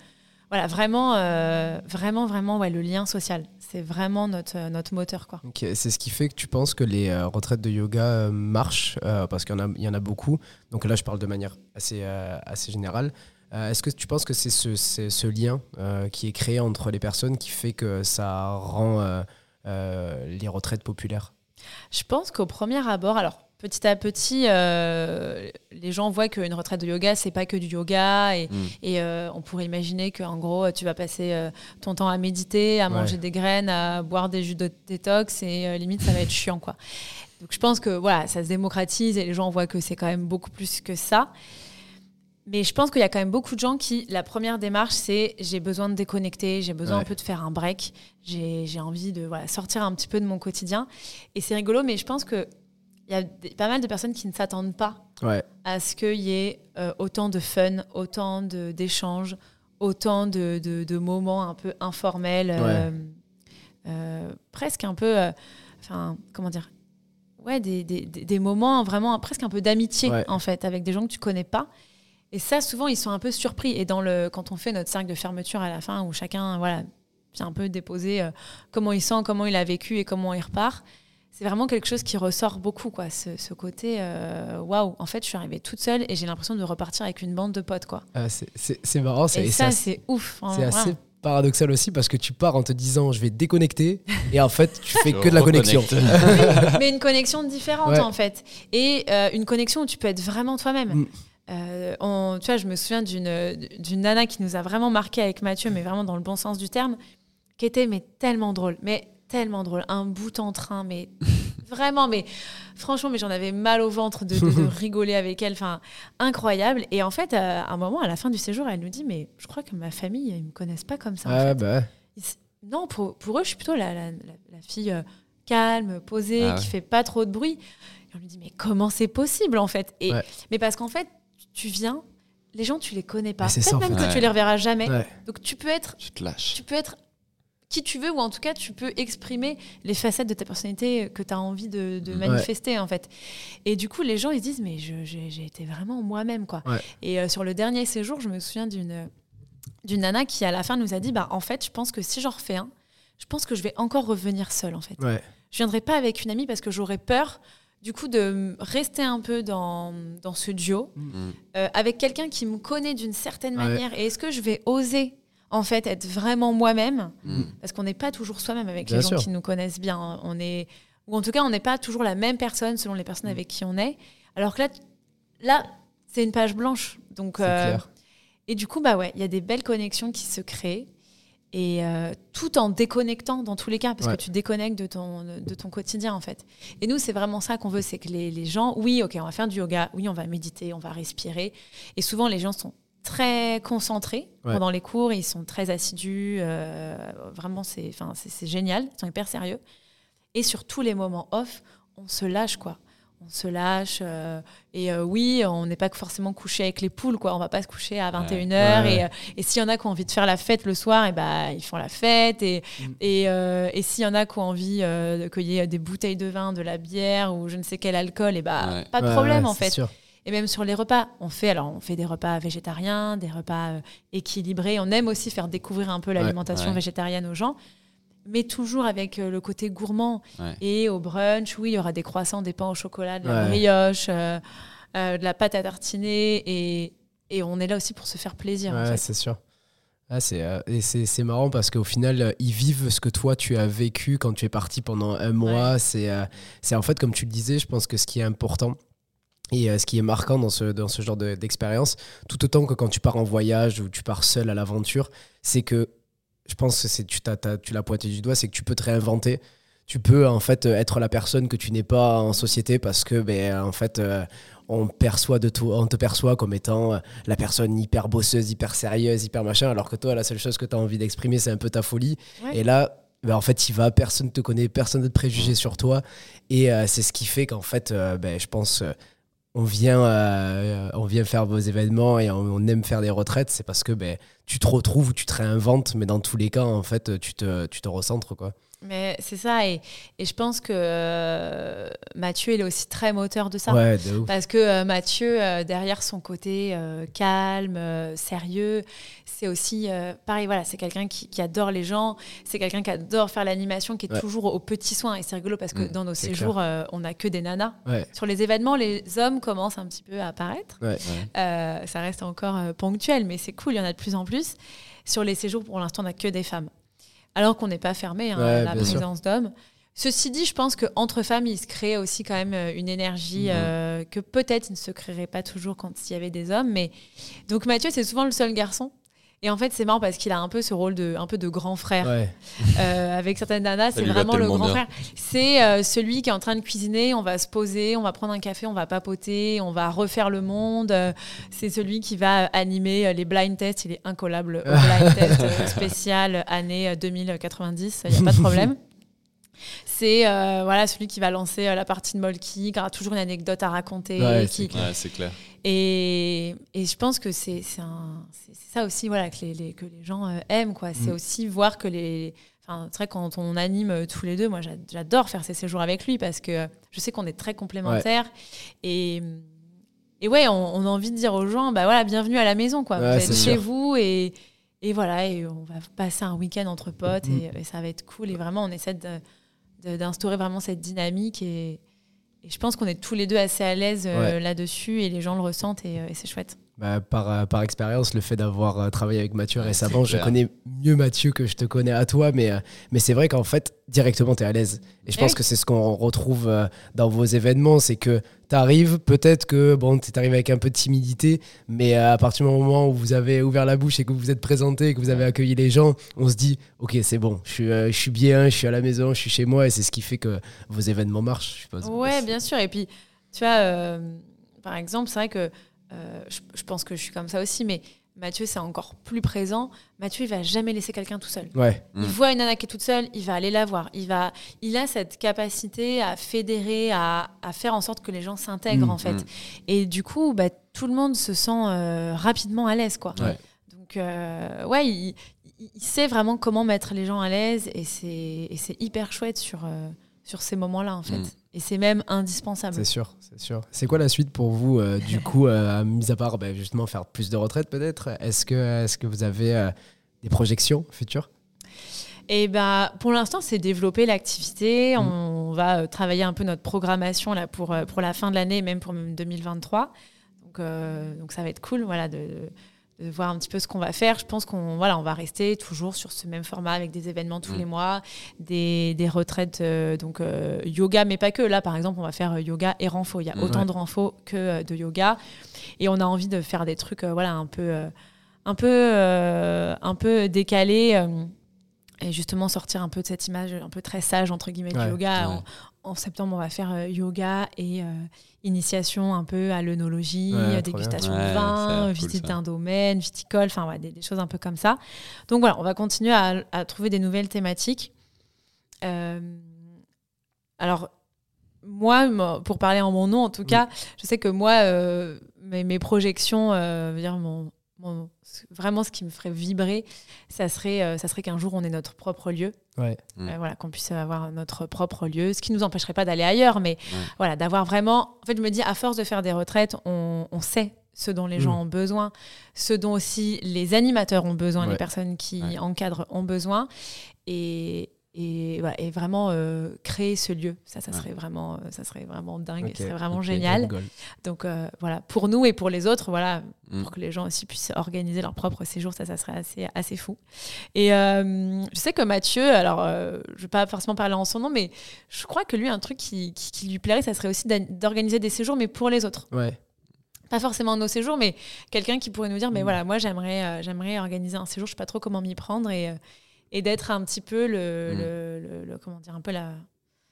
voilà, vraiment, euh, vraiment, vraiment, ouais, le lien social, c'est vraiment notre, euh, notre moteur. Quoi. C'est ce qui fait que tu penses que les euh, retraites de yoga euh, marchent, euh, parce qu'il y, en a- il y en a beaucoup. Donc là, je parle de manière assez, euh, assez générale. Euh, Est-ce que tu penses que c'est ce, c'est ce lien euh, qui est créé entre les personnes qui fait que ça rend euh, euh, les retraites populaires? Je pense qu'au premier abord, alors petit à petit, euh, les gens voient qu'une retraite de yoga, c'est pas que du yoga. Et, Mm. et, euh, on pourrait imaginer qu'en gros, tu vas passer euh, ton temps à méditer, à Ouais. manger des graines, à boire des jus de détox et limite, ça va être chiant. quoi. Donc je pense que voilà, ça se démocratise et les gens voient que c'est quand même beaucoup plus que ça. Mais je pense qu'il y a quand même beaucoup de gens qui, la première démarche, c'est j'ai besoin de déconnecter, j'ai besoin Ouais. un peu de faire un break, j'ai envie de voilà, sortir un petit peu de mon quotidien. Et c'est rigolo, mais je pense qu'il y a des- pas mal de personnes qui ne s'attendent pas Ouais, à ce qu'il y ait euh, autant de fun, autant d'échanges, autant de, de- de moments un peu informels, euh, euh, presque un peu, enfin, comment dire, ouais, des, des- des- moments vraiment presque un peu d'amitié en fait, avec des gens que tu connais pas. Et ça, souvent, ils sont un peu surpris. Et dans le, quand on fait notre cercle de fermeture à la fin, où chacun, voilà, vient un peu déposer euh, comment il sent, comment il a vécu et comment il repart, c'est vraiment quelque chose qui ressort beaucoup, quoi. Ce, ce côté, euh, waouh, en fait, je suis arrivée toute seule et j'ai l'impression de repartir avec une bande de potes, quoi. Euh, c'est- marrant. c'est- ça, assez- c'est ouf. hein, C'est assez paradoxal aussi parce que tu pars en te disant je vais déconnecter et en fait tu fais que de la connexion. Mais une connexion différente Ouais. en fait et euh, une connexion où tu peux être vraiment toi-même Mm. Euh, on- tu vois je me souviens d'une nana qui nous a vraiment marqué avec Mathieu mais vraiment dans le bon sens du terme qui était mais tellement drôle mais tellement drôle un bout en train mais *laughs* vraiment mais franchement mais j'en avais mal au ventre de, de- de *laughs* rigoler avec elle enfin incroyable et en fait euh, à un moment à la fin du séjour elle nous dit mais je crois que ma famille ils me connaissent pas comme ça en Ah fait. bah. Ils Non, pour, pour eux, je suis plutôt la, la, la- la fille euh, calme, posée, Ah qui ouais. fait pas trop de bruit. Et on lui dit, mais comment c'est possible en fait? Et, Ouais. Mais parce qu'en fait, tu viens, les gens, tu les connais pas. Peut-être même fait. que tu les reverras jamais. Ouais. Donc tu peux être Tu te lâches. tu peux être qui tu veux ou en tout cas tu peux exprimer les facettes de ta personnalité que tu as envie de, de Ouais. manifester en fait. Et du coup les gens ils se disent mais j'ai j'ai été vraiment moi-même quoi. Ouais. Et euh, sur le dernier séjour je me souviens d'une d'une nana qui à la fin nous a dit bah en fait je pense que si j'en refais un je pense que je vais encore revenir seule en fait. Ouais. Je viendrai pas avec une amie parce que j'aurais peur du coup de rester un peu dans, dans ce duo Mm. euh, avec quelqu'un qui me connaît d'une certaine Ouais. manière et est-ce que je vais oser en fait être vraiment moi-même? Mm. parce qu'on n'est pas toujours soi-même avec Bien les gens qui nous connaissent bien on est ou en tout cas on n'est pas toujours la même personne selon les Mm. personnes avec qui on est alors que là c'est une page blanche donc euh, clair. et du coup bah ouais il y a des belles connexions qui se créent et euh, tout en déconnectant dans tous les cas, parce Ouais. que tu déconnectes de ton, de ton quotidien en fait. Et nous, c'est vraiment ça qu'on veut, c'est que les, les gens, oui, ok, on va faire du yoga, oui, on va méditer, on va respirer. Et souvent, les gens sont très concentrés Ouais. pendant les cours, ils sont très assidus, euh, vraiment, c'est enfin, c'est- c'est génial, ils sont hyper sérieux. Et sur tous les moments off, on se lâche, quoi. On se lâche. euh, et euh, oui, on n'est pas forcément couché avec les poules, quoi. On va pas se coucher à 21h. Ouais. Et, euh, et s'il y en a qui ont envie de faire la fête le soir, et bah, ils font la fête. Et, Mm. et, euh, et s'il y en a qui ont envie euh, de cueillir des bouteilles de vin, de la bière ou je ne sais quel alcool, et bah, Ouais. pas de Ouais, problème ouais, en c'est fait. sûr. Et même sur les repas, on fait alors on fait des repas végétariens, des repas euh, équilibrés. On aime aussi faire découvrir un peu l'alimentation ouais. végétarienne aux gens, mais toujours avec euh, le côté gourmand. Ouais. Et au brunch, oui, il y aura des croissants, des pains au chocolat, de la Ouais. brioche, euh, euh, de la pâte à tartiner, et, et on est là aussi pour se faire plaisir. en Ouais, fait. c'est sûr. Ah, c'est, euh, marrant parce qu'au final, euh, ils vivent ce que toi, tu as vécu quand tu es parti pendant un mois. C'est, euh, c'est en fait, comme tu le disais, je pense que ce qui est important et euh, ce qui est marquant dans ce, dans ce genre de- d'expérience, tout autant que quand tu pars en voyage ou tu pars seul à l'aventure, c'est que je pense que c'est, tu, tu l'as pointé du doigt, c'est que tu peux te réinventer. Tu peux en fait euh, être la personne que tu n'es pas en société parce que ben, en fait euh, on perçoit de toi, on te perçoit comme étant euh, la personne hyper bosseuse, hyper sérieuse, hyper machin, alors que toi, la seule chose que tu as envie d'exprimer, c'est un peu ta folie. Ouais. Et là, ben, en fait, il va, personne te connaît, personne ne te préjuger sur toi. Et euh, c'est ce qui fait qu'en fait, euh, ben, je pense, euh, on, vient, euh, on vient faire vos événements et on, aime faire des retraites, c'est parce que ben, tu te retrouves, tu te réinventes, mais dans tous les cas, en fait, tu te, tu te recentres. Quoi. Mais c'est ça, et, et je pense que euh, Mathieu, il est aussi très moteur de ça. Ouais, de ouf. Parce que euh, Mathieu, euh, derrière son côté calme, sérieux, c'est aussi, pareil, voilà, c'est quelqu'un qui, qui adore les gens, c'est quelqu'un qui adore faire l'animation, qui est Ouais. toujours aux petits soins. Et c'est rigolo parce que Mm, dans nos séjours, on n'a que des nanas. Ouais. Sur les événements, les hommes commencent un petit peu à apparaître. Ça reste encore ponctuel, mais c'est cool, il y en a de plus en plus. Sur les séjours, pour l'instant, on n'a que des femmes. Alors qu'on n'est pas fermé hein, Ouais, à la présence d'hommes. Ceci dit, je pense qu'entre femmes, il se crée aussi quand même euh, une énergie Mhm. euh, que peut-être il ne se créerait pas toujours quand il y avait des hommes. Mais donc Mathieu, c'est souvent le seul garçon? Et en fait, c'est marrant parce qu'il a un peu ce rôle de, un peu de grand frère. Ouais. Euh, avec certaines nanas, c'est vraiment le grand bien. frère. C'est euh, celui qui est en train de cuisiner, on va se poser, on va prendre un café, on va papoter, on va refaire le monde. Euh, C'est celui qui va animer les blind tests. Il est incollable au *laughs* blind test spécial année euh, 2090, il n'y a pas de problème. *laughs* C'est euh, voilà, celui qui va lancer euh, la partie de Molki, qui aura toujours une anecdote à raconter. Ouais, qui, c'est Ouais, clair. et, et je pense que c'est un- ça aussi voilà, que, les, les- que les gens euh, aiment. quoi. C'est Mm. aussi voir que les. Enfin, c'est vrai, quand on anime tous les deux, moi j'a- j'adore faire ces séjours avec lui parce que je sais qu'on est très complémentaires. Et, et ouais, on, on a envie de dire aux gens bah voilà, bienvenue à la maison. Quoi. Ouais, vous êtes chez sûr. vous et, et voilà, et on va passer un week-end entre potes Mm. et, et ça va être cool. Et vraiment, on essaie de- d'instaurer vraiment cette dynamique. Et, et je pense qu'on est tous les deux assez à l'aise euh, Ouais. là-dessus et les gens le ressentent et, euh, et c'est chouette. Bah, par, euh, par expérience, le fait d'avoir euh, travaillé avec Mathieu Ouais, récemment, je connais mieux Mathieu que je te connais à toi, mais, euh, mais c'est vrai qu'en fait, directement, tu es à l'aise. Et je Eh pense oui. que c'est ce qu'on retrouve dans vos événements, c'est que tu arrives, peut-être que bon, tu arrivé avec un peu de timidité, mais à partir du moment où vous avez ouvert la bouche et que vous vous êtes présenté et que vous avez accueilli les gens, on se dit, ok, c'est bon, je suis, je suis bien, je suis à la maison, je suis chez moi, et c'est ce qui fait que vos événements marchent, je suppose. Ouais, bien sûr. Et puis, tu vois, euh, par exemple, c'est vrai que euh, je, je pense que je suis comme ça aussi, mais Mathieu, c'est encore plus présent. Mathieu, il va jamais laisser quelqu'un tout seul. Ouais, Mm. Il voit une nana qui est toute seule, il va aller la voir. Il, va, il a cette capacité à fédérer, à, à faire en sorte que les gens s'intègrent, Mm, en fait. mm. Et du coup, bah, tout le monde se sent euh, rapidement à l'aise, quoi. Ouais. Donc, euh, ouais, il, sait vraiment comment mettre les gens à l'aise et c'est et c'est hyper chouette sur, euh, sur ces moments-là, en fait. Et c'est même indispensable. C'est sûr, c'est sûr. C'est quoi la suite pour vous, euh, du *laughs* coup, euh, mis à part bah, justement faire plus de retraite peut-être? Est-ce que, est que vous avez euh, des projections futures? Et bah, pour l'instant, c'est développer l'activité. Mm. On va travailler un peu notre programmation là, pour, pour la fin de l'année, même pour 2023. Donc, donc ça va être cool voilà, de, de voir un petit peu ce qu'on va faire. Je pense qu'on voilà, on va rester toujours sur ce même format avec des événements tous Mm. les mois, des, des retraites, euh, donc euh, yoga, mais pas que. Là, par exemple, on va faire euh, yoga et renfo. Il y a autant de renfo que euh, de yoga. Et on a envie de faire des trucs voilà, un peu, un peu, un peu décalés. et justement sortir un peu de cette image un peu très sage entre guillemets Ouais, du yoga. ouais. En, septembre, on va faire euh, yoga et euh, initiation un peu à l'œnologie, Ouais, euh, dégustation Ouais, de vin, ça a l'air euh, cool, visiter ça. un domaine, viticole, enfin ouais, des, des choses un peu comme ça. Donc voilà, on va continuer à, à trouver des nouvelles thématiques. Euh, alors, moi, mo- pour parler en mon nom, en tout cas, je sais que moi, euh, mes, mes projections, euh, dire mon, vraiment ce qui me ferait vibrer, ça serait, euh, ça serait qu'un jour on ait notre propre lieu. Ouais. Mm. Euh, voilà, qu'on puisse avoir notre propre lieu, ce qui ne nous empêcherait pas d'aller ailleurs, mais voilà, d'avoir vraiment. En fait, je me dis, à force de faire des retraites, on, on sait ce dont les Mm. gens ont besoin, ce dont aussi les animateurs ont besoin, Ouais. les personnes qui Ouais. encadrent ont besoin. Et, et, voilà, et vraiment euh, créer ce lieu, ça, ça, Ouais. serait vraiment, euh, ça serait vraiment dingue, Ok, ce serait vraiment génial. Donc euh, voilà, pour nous et pour les autres, voilà, Mm. pour que les gens aussi puissent organiser leur propre séjour, ça, ça serait assez, assez fou. Et euh, je sais que Mathieu, alors je ne vais pas forcément parler en son nom, mais je crois que lui, un truc qui, qui- qui lui plairait, ça serait aussi d'organiser des séjours, mais pour les autres. Ouais. Pas forcément nos séjours, mais quelqu'un qui pourrait nous dire, mais Mm. voilà, moi j'aimerais euh, j'aimerais organiser un séjour, je sais pas trop comment m'y prendre et, et d'être un petit peu le, Mm. le, le- le- comment dire, un peu la,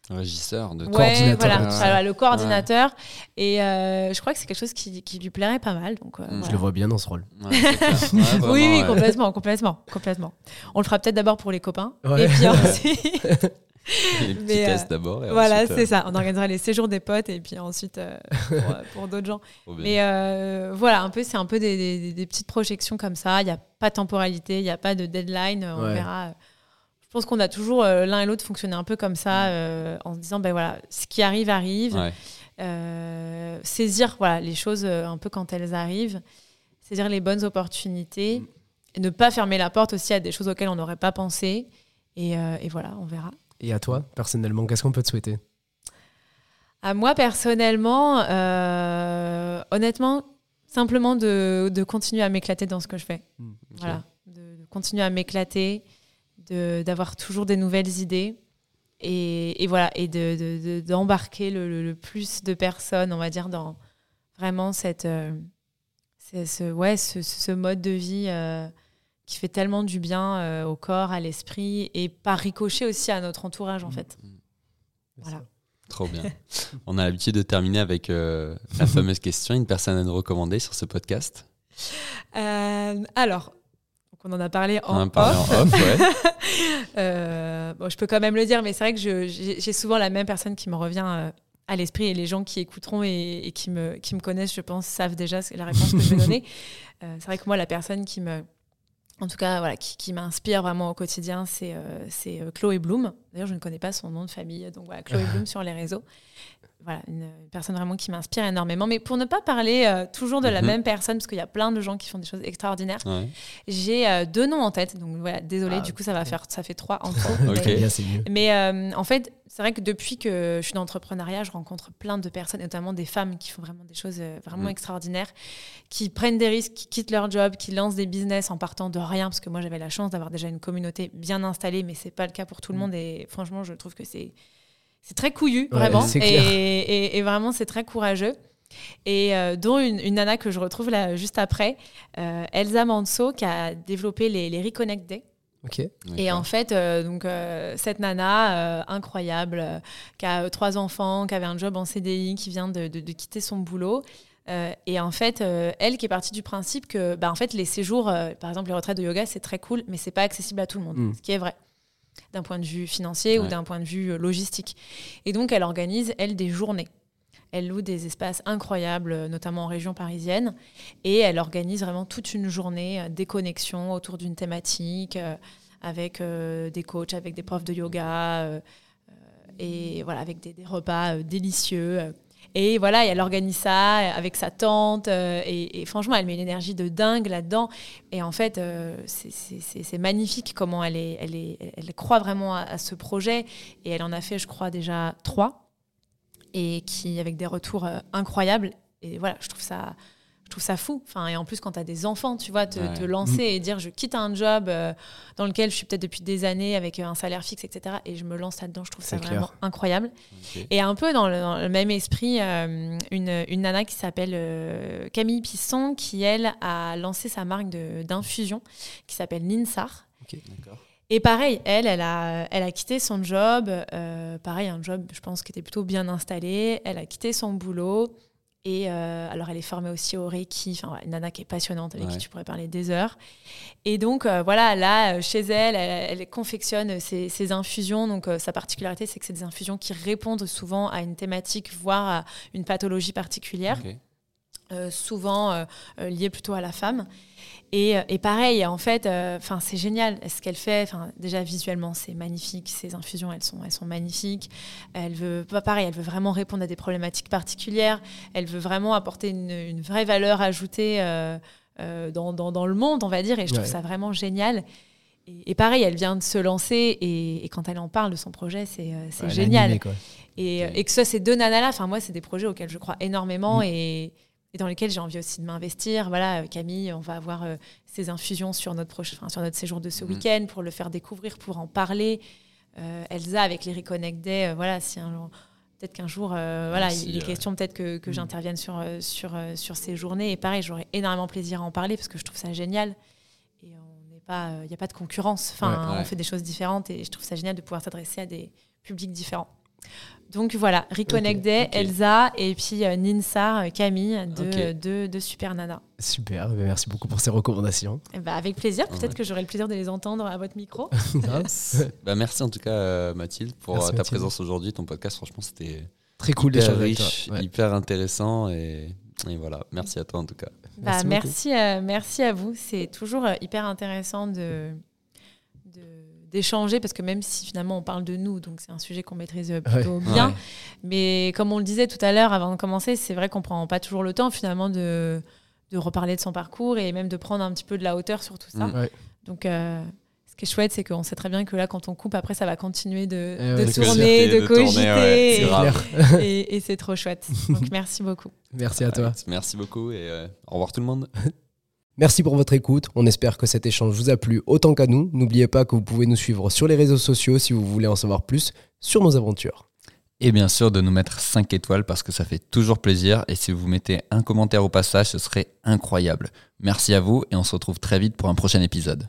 Régisseur de Ouais, Coordinateur. voilà, Ouais. voilà, le coordinateur. Et euh, je crois que c'est quelque chose qui, qui lui plairait pas mal. Donc, euh, Mm. Je le vois bien dans ce rôle. *laughs* Oui, oui, ouais. complètement, complètement, complètement. On le fera peut-être d'abord pour les copains. Ouais. Et puis *laughs* ensuite, Les petits Mais, euh, tests d'abord. voilà, ensuite, c'est euh, ça. On organisera les séjours des potes et puis ensuite euh, pour, euh, pour d'autres gens. *laughs* Mais euh, voilà, un peu, c'est un peu des, des- des petites projections comme ça. Il n'y a pas de temporalité, il n'y a pas de deadline. On Ouais. verra. Je pense qu'on a toujours euh, l'un et l'autre fonctionné un peu comme ça, euh, en se disant, ben voilà, ce qui arrive arrive. Ouais. Euh, saisir voilà, les choses euh, un peu quand elles arrivent, saisir les bonnes opportunités, et ne pas fermer la porte aussi à des choses auxquelles on n'aurait pas pensé. Et, euh, et voilà, on verra. Et à toi, personnellement, qu'est-ce qu'on peut te souhaiter? À moi personnellement, euh, honnêtement, simplement de, de continuer à m'éclater dans ce que je fais. Mm, Voilà, de, de continuer à m'éclater, de- d'avoir toujours des nouvelles idées. Et, et voilà, et de- de- de- d'embarquer le, le- le plus de personnes, on va dire, dans vraiment cette, euh, ce, ouais, ce, ce mode de vie euh, qui fait tellement du bien euh, au corps, à l'esprit, et par ricochet aussi à notre entourage, en fait. Voilà. Trop bien. *laughs* On a l'habitude de terminer avec euh, la *laughs* fameuse question une personne à nous recommander sur ce podcast? Euh, alors, on en a parlé On en en a parlé off. en off, ouais. *laughs* Bon, je peux quand même le dire, mais c'est vrai que j'ai souvent la même personne qui me revient à l'esprit et les gens qui écouteront et, et qui, me, qui me connaissent, je pense, savent déjà la réponse que je vais donner. C'est vrai que moi, la personne qui me. En tout cas, voilà, qui, qui m'inspire vraiment au quotidien, c'est euh, euh, Chloé Bloom. D'ailleurs, je ne connais pas son nom de famille, donc voilà, Chloé *laughs* Bloom sur les réseaux. Voilà, une, une personne vraiment qui m'inspire énormément. Mais pour ne pas parler euh, toujours de la Mhm. même personne, parce qu'il y a plein de gens qui font des choses extraordinaires, Ouais. j'ai euh, deux noms en tête. Donc voilà, désolé, Ah, du coup, ça va faire, ça fait trois en *laughs* trop. Mais- Bien, c'est mieux. mais euh, en fait, c'est vrai que depuis que je suis dans l'entrepreneuriat, je rencontre plein de personnes, notamment des femmes qui font vraiment des choses euh, vraiment Mm. extraordinaires, qui prennent des risques, qui quittent leur job, qui lancent des business en partant de rien, parce que moi j'avais la chance d'avoir déjà une communauté bien installée, mais c'est pas le cas pour tout le Mm. monde. Et franchement, je trouve que c'est c'est très couillu, Ouais, vraiment, et, clair. et- et vraiment c'est très courageux. Et euh, dont une, une nana que je retrouve là juste après, euh, Elsa Manso, qui a développé les, les Reconnect Day. Et en fait, euh, donc, euh, cette nana euh, incroyable, euh, qui a trois enfants, qui avait un job en CDI, qui vient de, de- de quitter son boulot. euh, et en fait, euh, elle qui est partie du principe que bah, en fait, les séjours, euh, par exemple les retraites de yoga, c'est très cool, mais c'est pas accessible à tout le monde, Mm. ce qui est vrai d'un point de vue financier ou d'un point de vue euh, logistique. Et donc, elle organise, elle, des journées. Elle loue des espaces incroyables, euh, notamment en région parisienne, et elle organise vraiment toute une journée, euh, des connexions autour d'une thématique, euh, avec euh, des coachs, avec des profs de yoga, euh, et voilà, avec des, des repas délicieux. Euh. Et voilà, et elle organise ça avec sa tante, euh, et, franchement, elle met une énergie de dingue là-dedans. Et en fait, euh, c'est- magnifique comment elle, est, elle, est, elle croit vraiment à, ce projet, et elle en a fait, je crois, déjà trois et qui avec des retours euh, incroyables. Et voilà, je trouve ça, trouve ça fou. Enfin, et en plus, quand tu as des enfants, tu vois, te, Ouais. te lancer et dire je quitte un job euh, dans lequel je suis peut-être depuis des années avec un salaire fixe, etc. Et je me lance là-dedans, je trouve ça vraiment incroyable. Et un peu dans le, dans le même esprit, euh, une, une nana qui s'appelle euh, Camille Pisson, qui elle a lancé sa marque d'infusion qui s'appelle Ninsar. D'accord. Et pareil, elle, elle a, elle a quitté son job. euh, pareil, un job, je pense, qui était plutôt bien installé. Elle a quitté son boulot. Et euh, alors, elle est formée aussi au Reiki. Enfin, une nana qui est passionnante, avec Ouais. qui tu pourrais parler des heures. Et donc, euh, voilà, là, euh, chez elle, elle, elle confectionne ses, ses infusions. Donc, euh, sa particularité, c'est que c'est des infusions qui répondent souvent à une thématique, voire à une pathologie particulière. Euh, souvent euh, euh, liées plutôt à la femme. Et, euh, et pareil, en fait, euh, c'est génial ce qu'elle fait. déjà visuellement, c'est magnifique. Ces infusions, elles sont, elles sont magnifiques. Elle veut, pas pareil, elle veut vraiment répondre à des problématiques particulières. Elle veut vraiment apporter une, une vraie valeur ajoutée dans, dans, dans le monde, on va dire. Et je trouve Ouais. ça vraiment génial. Et, et pareil, elle vient de se lancer et, et quand elle en parle de son projet, c'est Ouais, génial. Et, et que soit ces deux nanas-là, enfin moi, c'est des projets auxquels je crois énormément Mm. et, et dans lesquels j'ai envie aussi de m'investir. Voilà, euh, Camille, on va avoir euh, ces infusions sur notre, proche- enfin, sur notre séjour de ce Mhm. week-end pour le faire découvrir, pour en parler. Euh, Elsa avec les Reconnect Day, euh, voilà, si un jour- peut-être qu'un jour, euh, voilà, il est euh. question peut-être que, que Mm. j'intervienne sur, euh, sur, euh, sur ces journées. Et pareil, j'aurais énormément plaisir à en parler parce que je trouve ça génial. Et on n'est pas, il n'y a pas de concurrence. Enfin, Ouais. Ouais. on fait des choses différentes et je trouve ça génial de pouvoir s'adresser à des publics différents. Donc voilà, Reconnect Day. Elsa et puis euh, Ninsar, euh, Camille, de, Ok. de, de Super Nana. Super, mais merci beaucoup pour ces recommandations. Eh ben, avec plaisir, peut-être Ouais. que j'aurai le plaisir de les entendre à votre micro. *laughs* *laughs* Bah, merci en tout cas, euh, Mathilde, pour Merci, ta Mathilde. présence aujourd'hui. Ton podcast, franchement, c'était Très cool hyper d'échanger avec toi. riche, Ouais. hyper intéressant. Et, et voilà, merci à toi en tout cas. Bah, Merci merci, euh, merci à vous. C'est toujours hyper intéressant de de- d'échanger parce que même si finalement on parle de nous, donc c'est un sujet qu'on maîtrise plutôt bien. Ouais. Mais comme on le disait tout à l'heure avant de commencer, c'est vrai qu'on prend pas toujours le temps finalement de, de reparler de son parcours et même de prendre un petit peu de la hauteur sur tout ça. Mm. Ouais. Donc euh, ce qui est chouette, c'est qu'on sait très bien que là, quand on coupe, après, ça va continuer de, Eh ouais, de clair. tourner, de, De tourner, cogiter. et- et et c'est trop chouette. Donc *laughs* merci beaucoup. Merci à toi. Merci beaucoup et euh, au revoir tout le monde. *laughs* Merci pour votre écoute. On espère que cet échange vous a plu autant qu'à nous. N'oubliez pas que vous pouvez nous suivre sur les réseaux sociaux si vous voulez en savoir plus sur nos aventures. Et bien sûr de nous mettre 5 étoiles parce que ça fait toujours plaisir. Et si vous mettez un commentaire au passage, ce serait incroyable. Merci à vous et on se retrouve très vite pour un prochain épisode.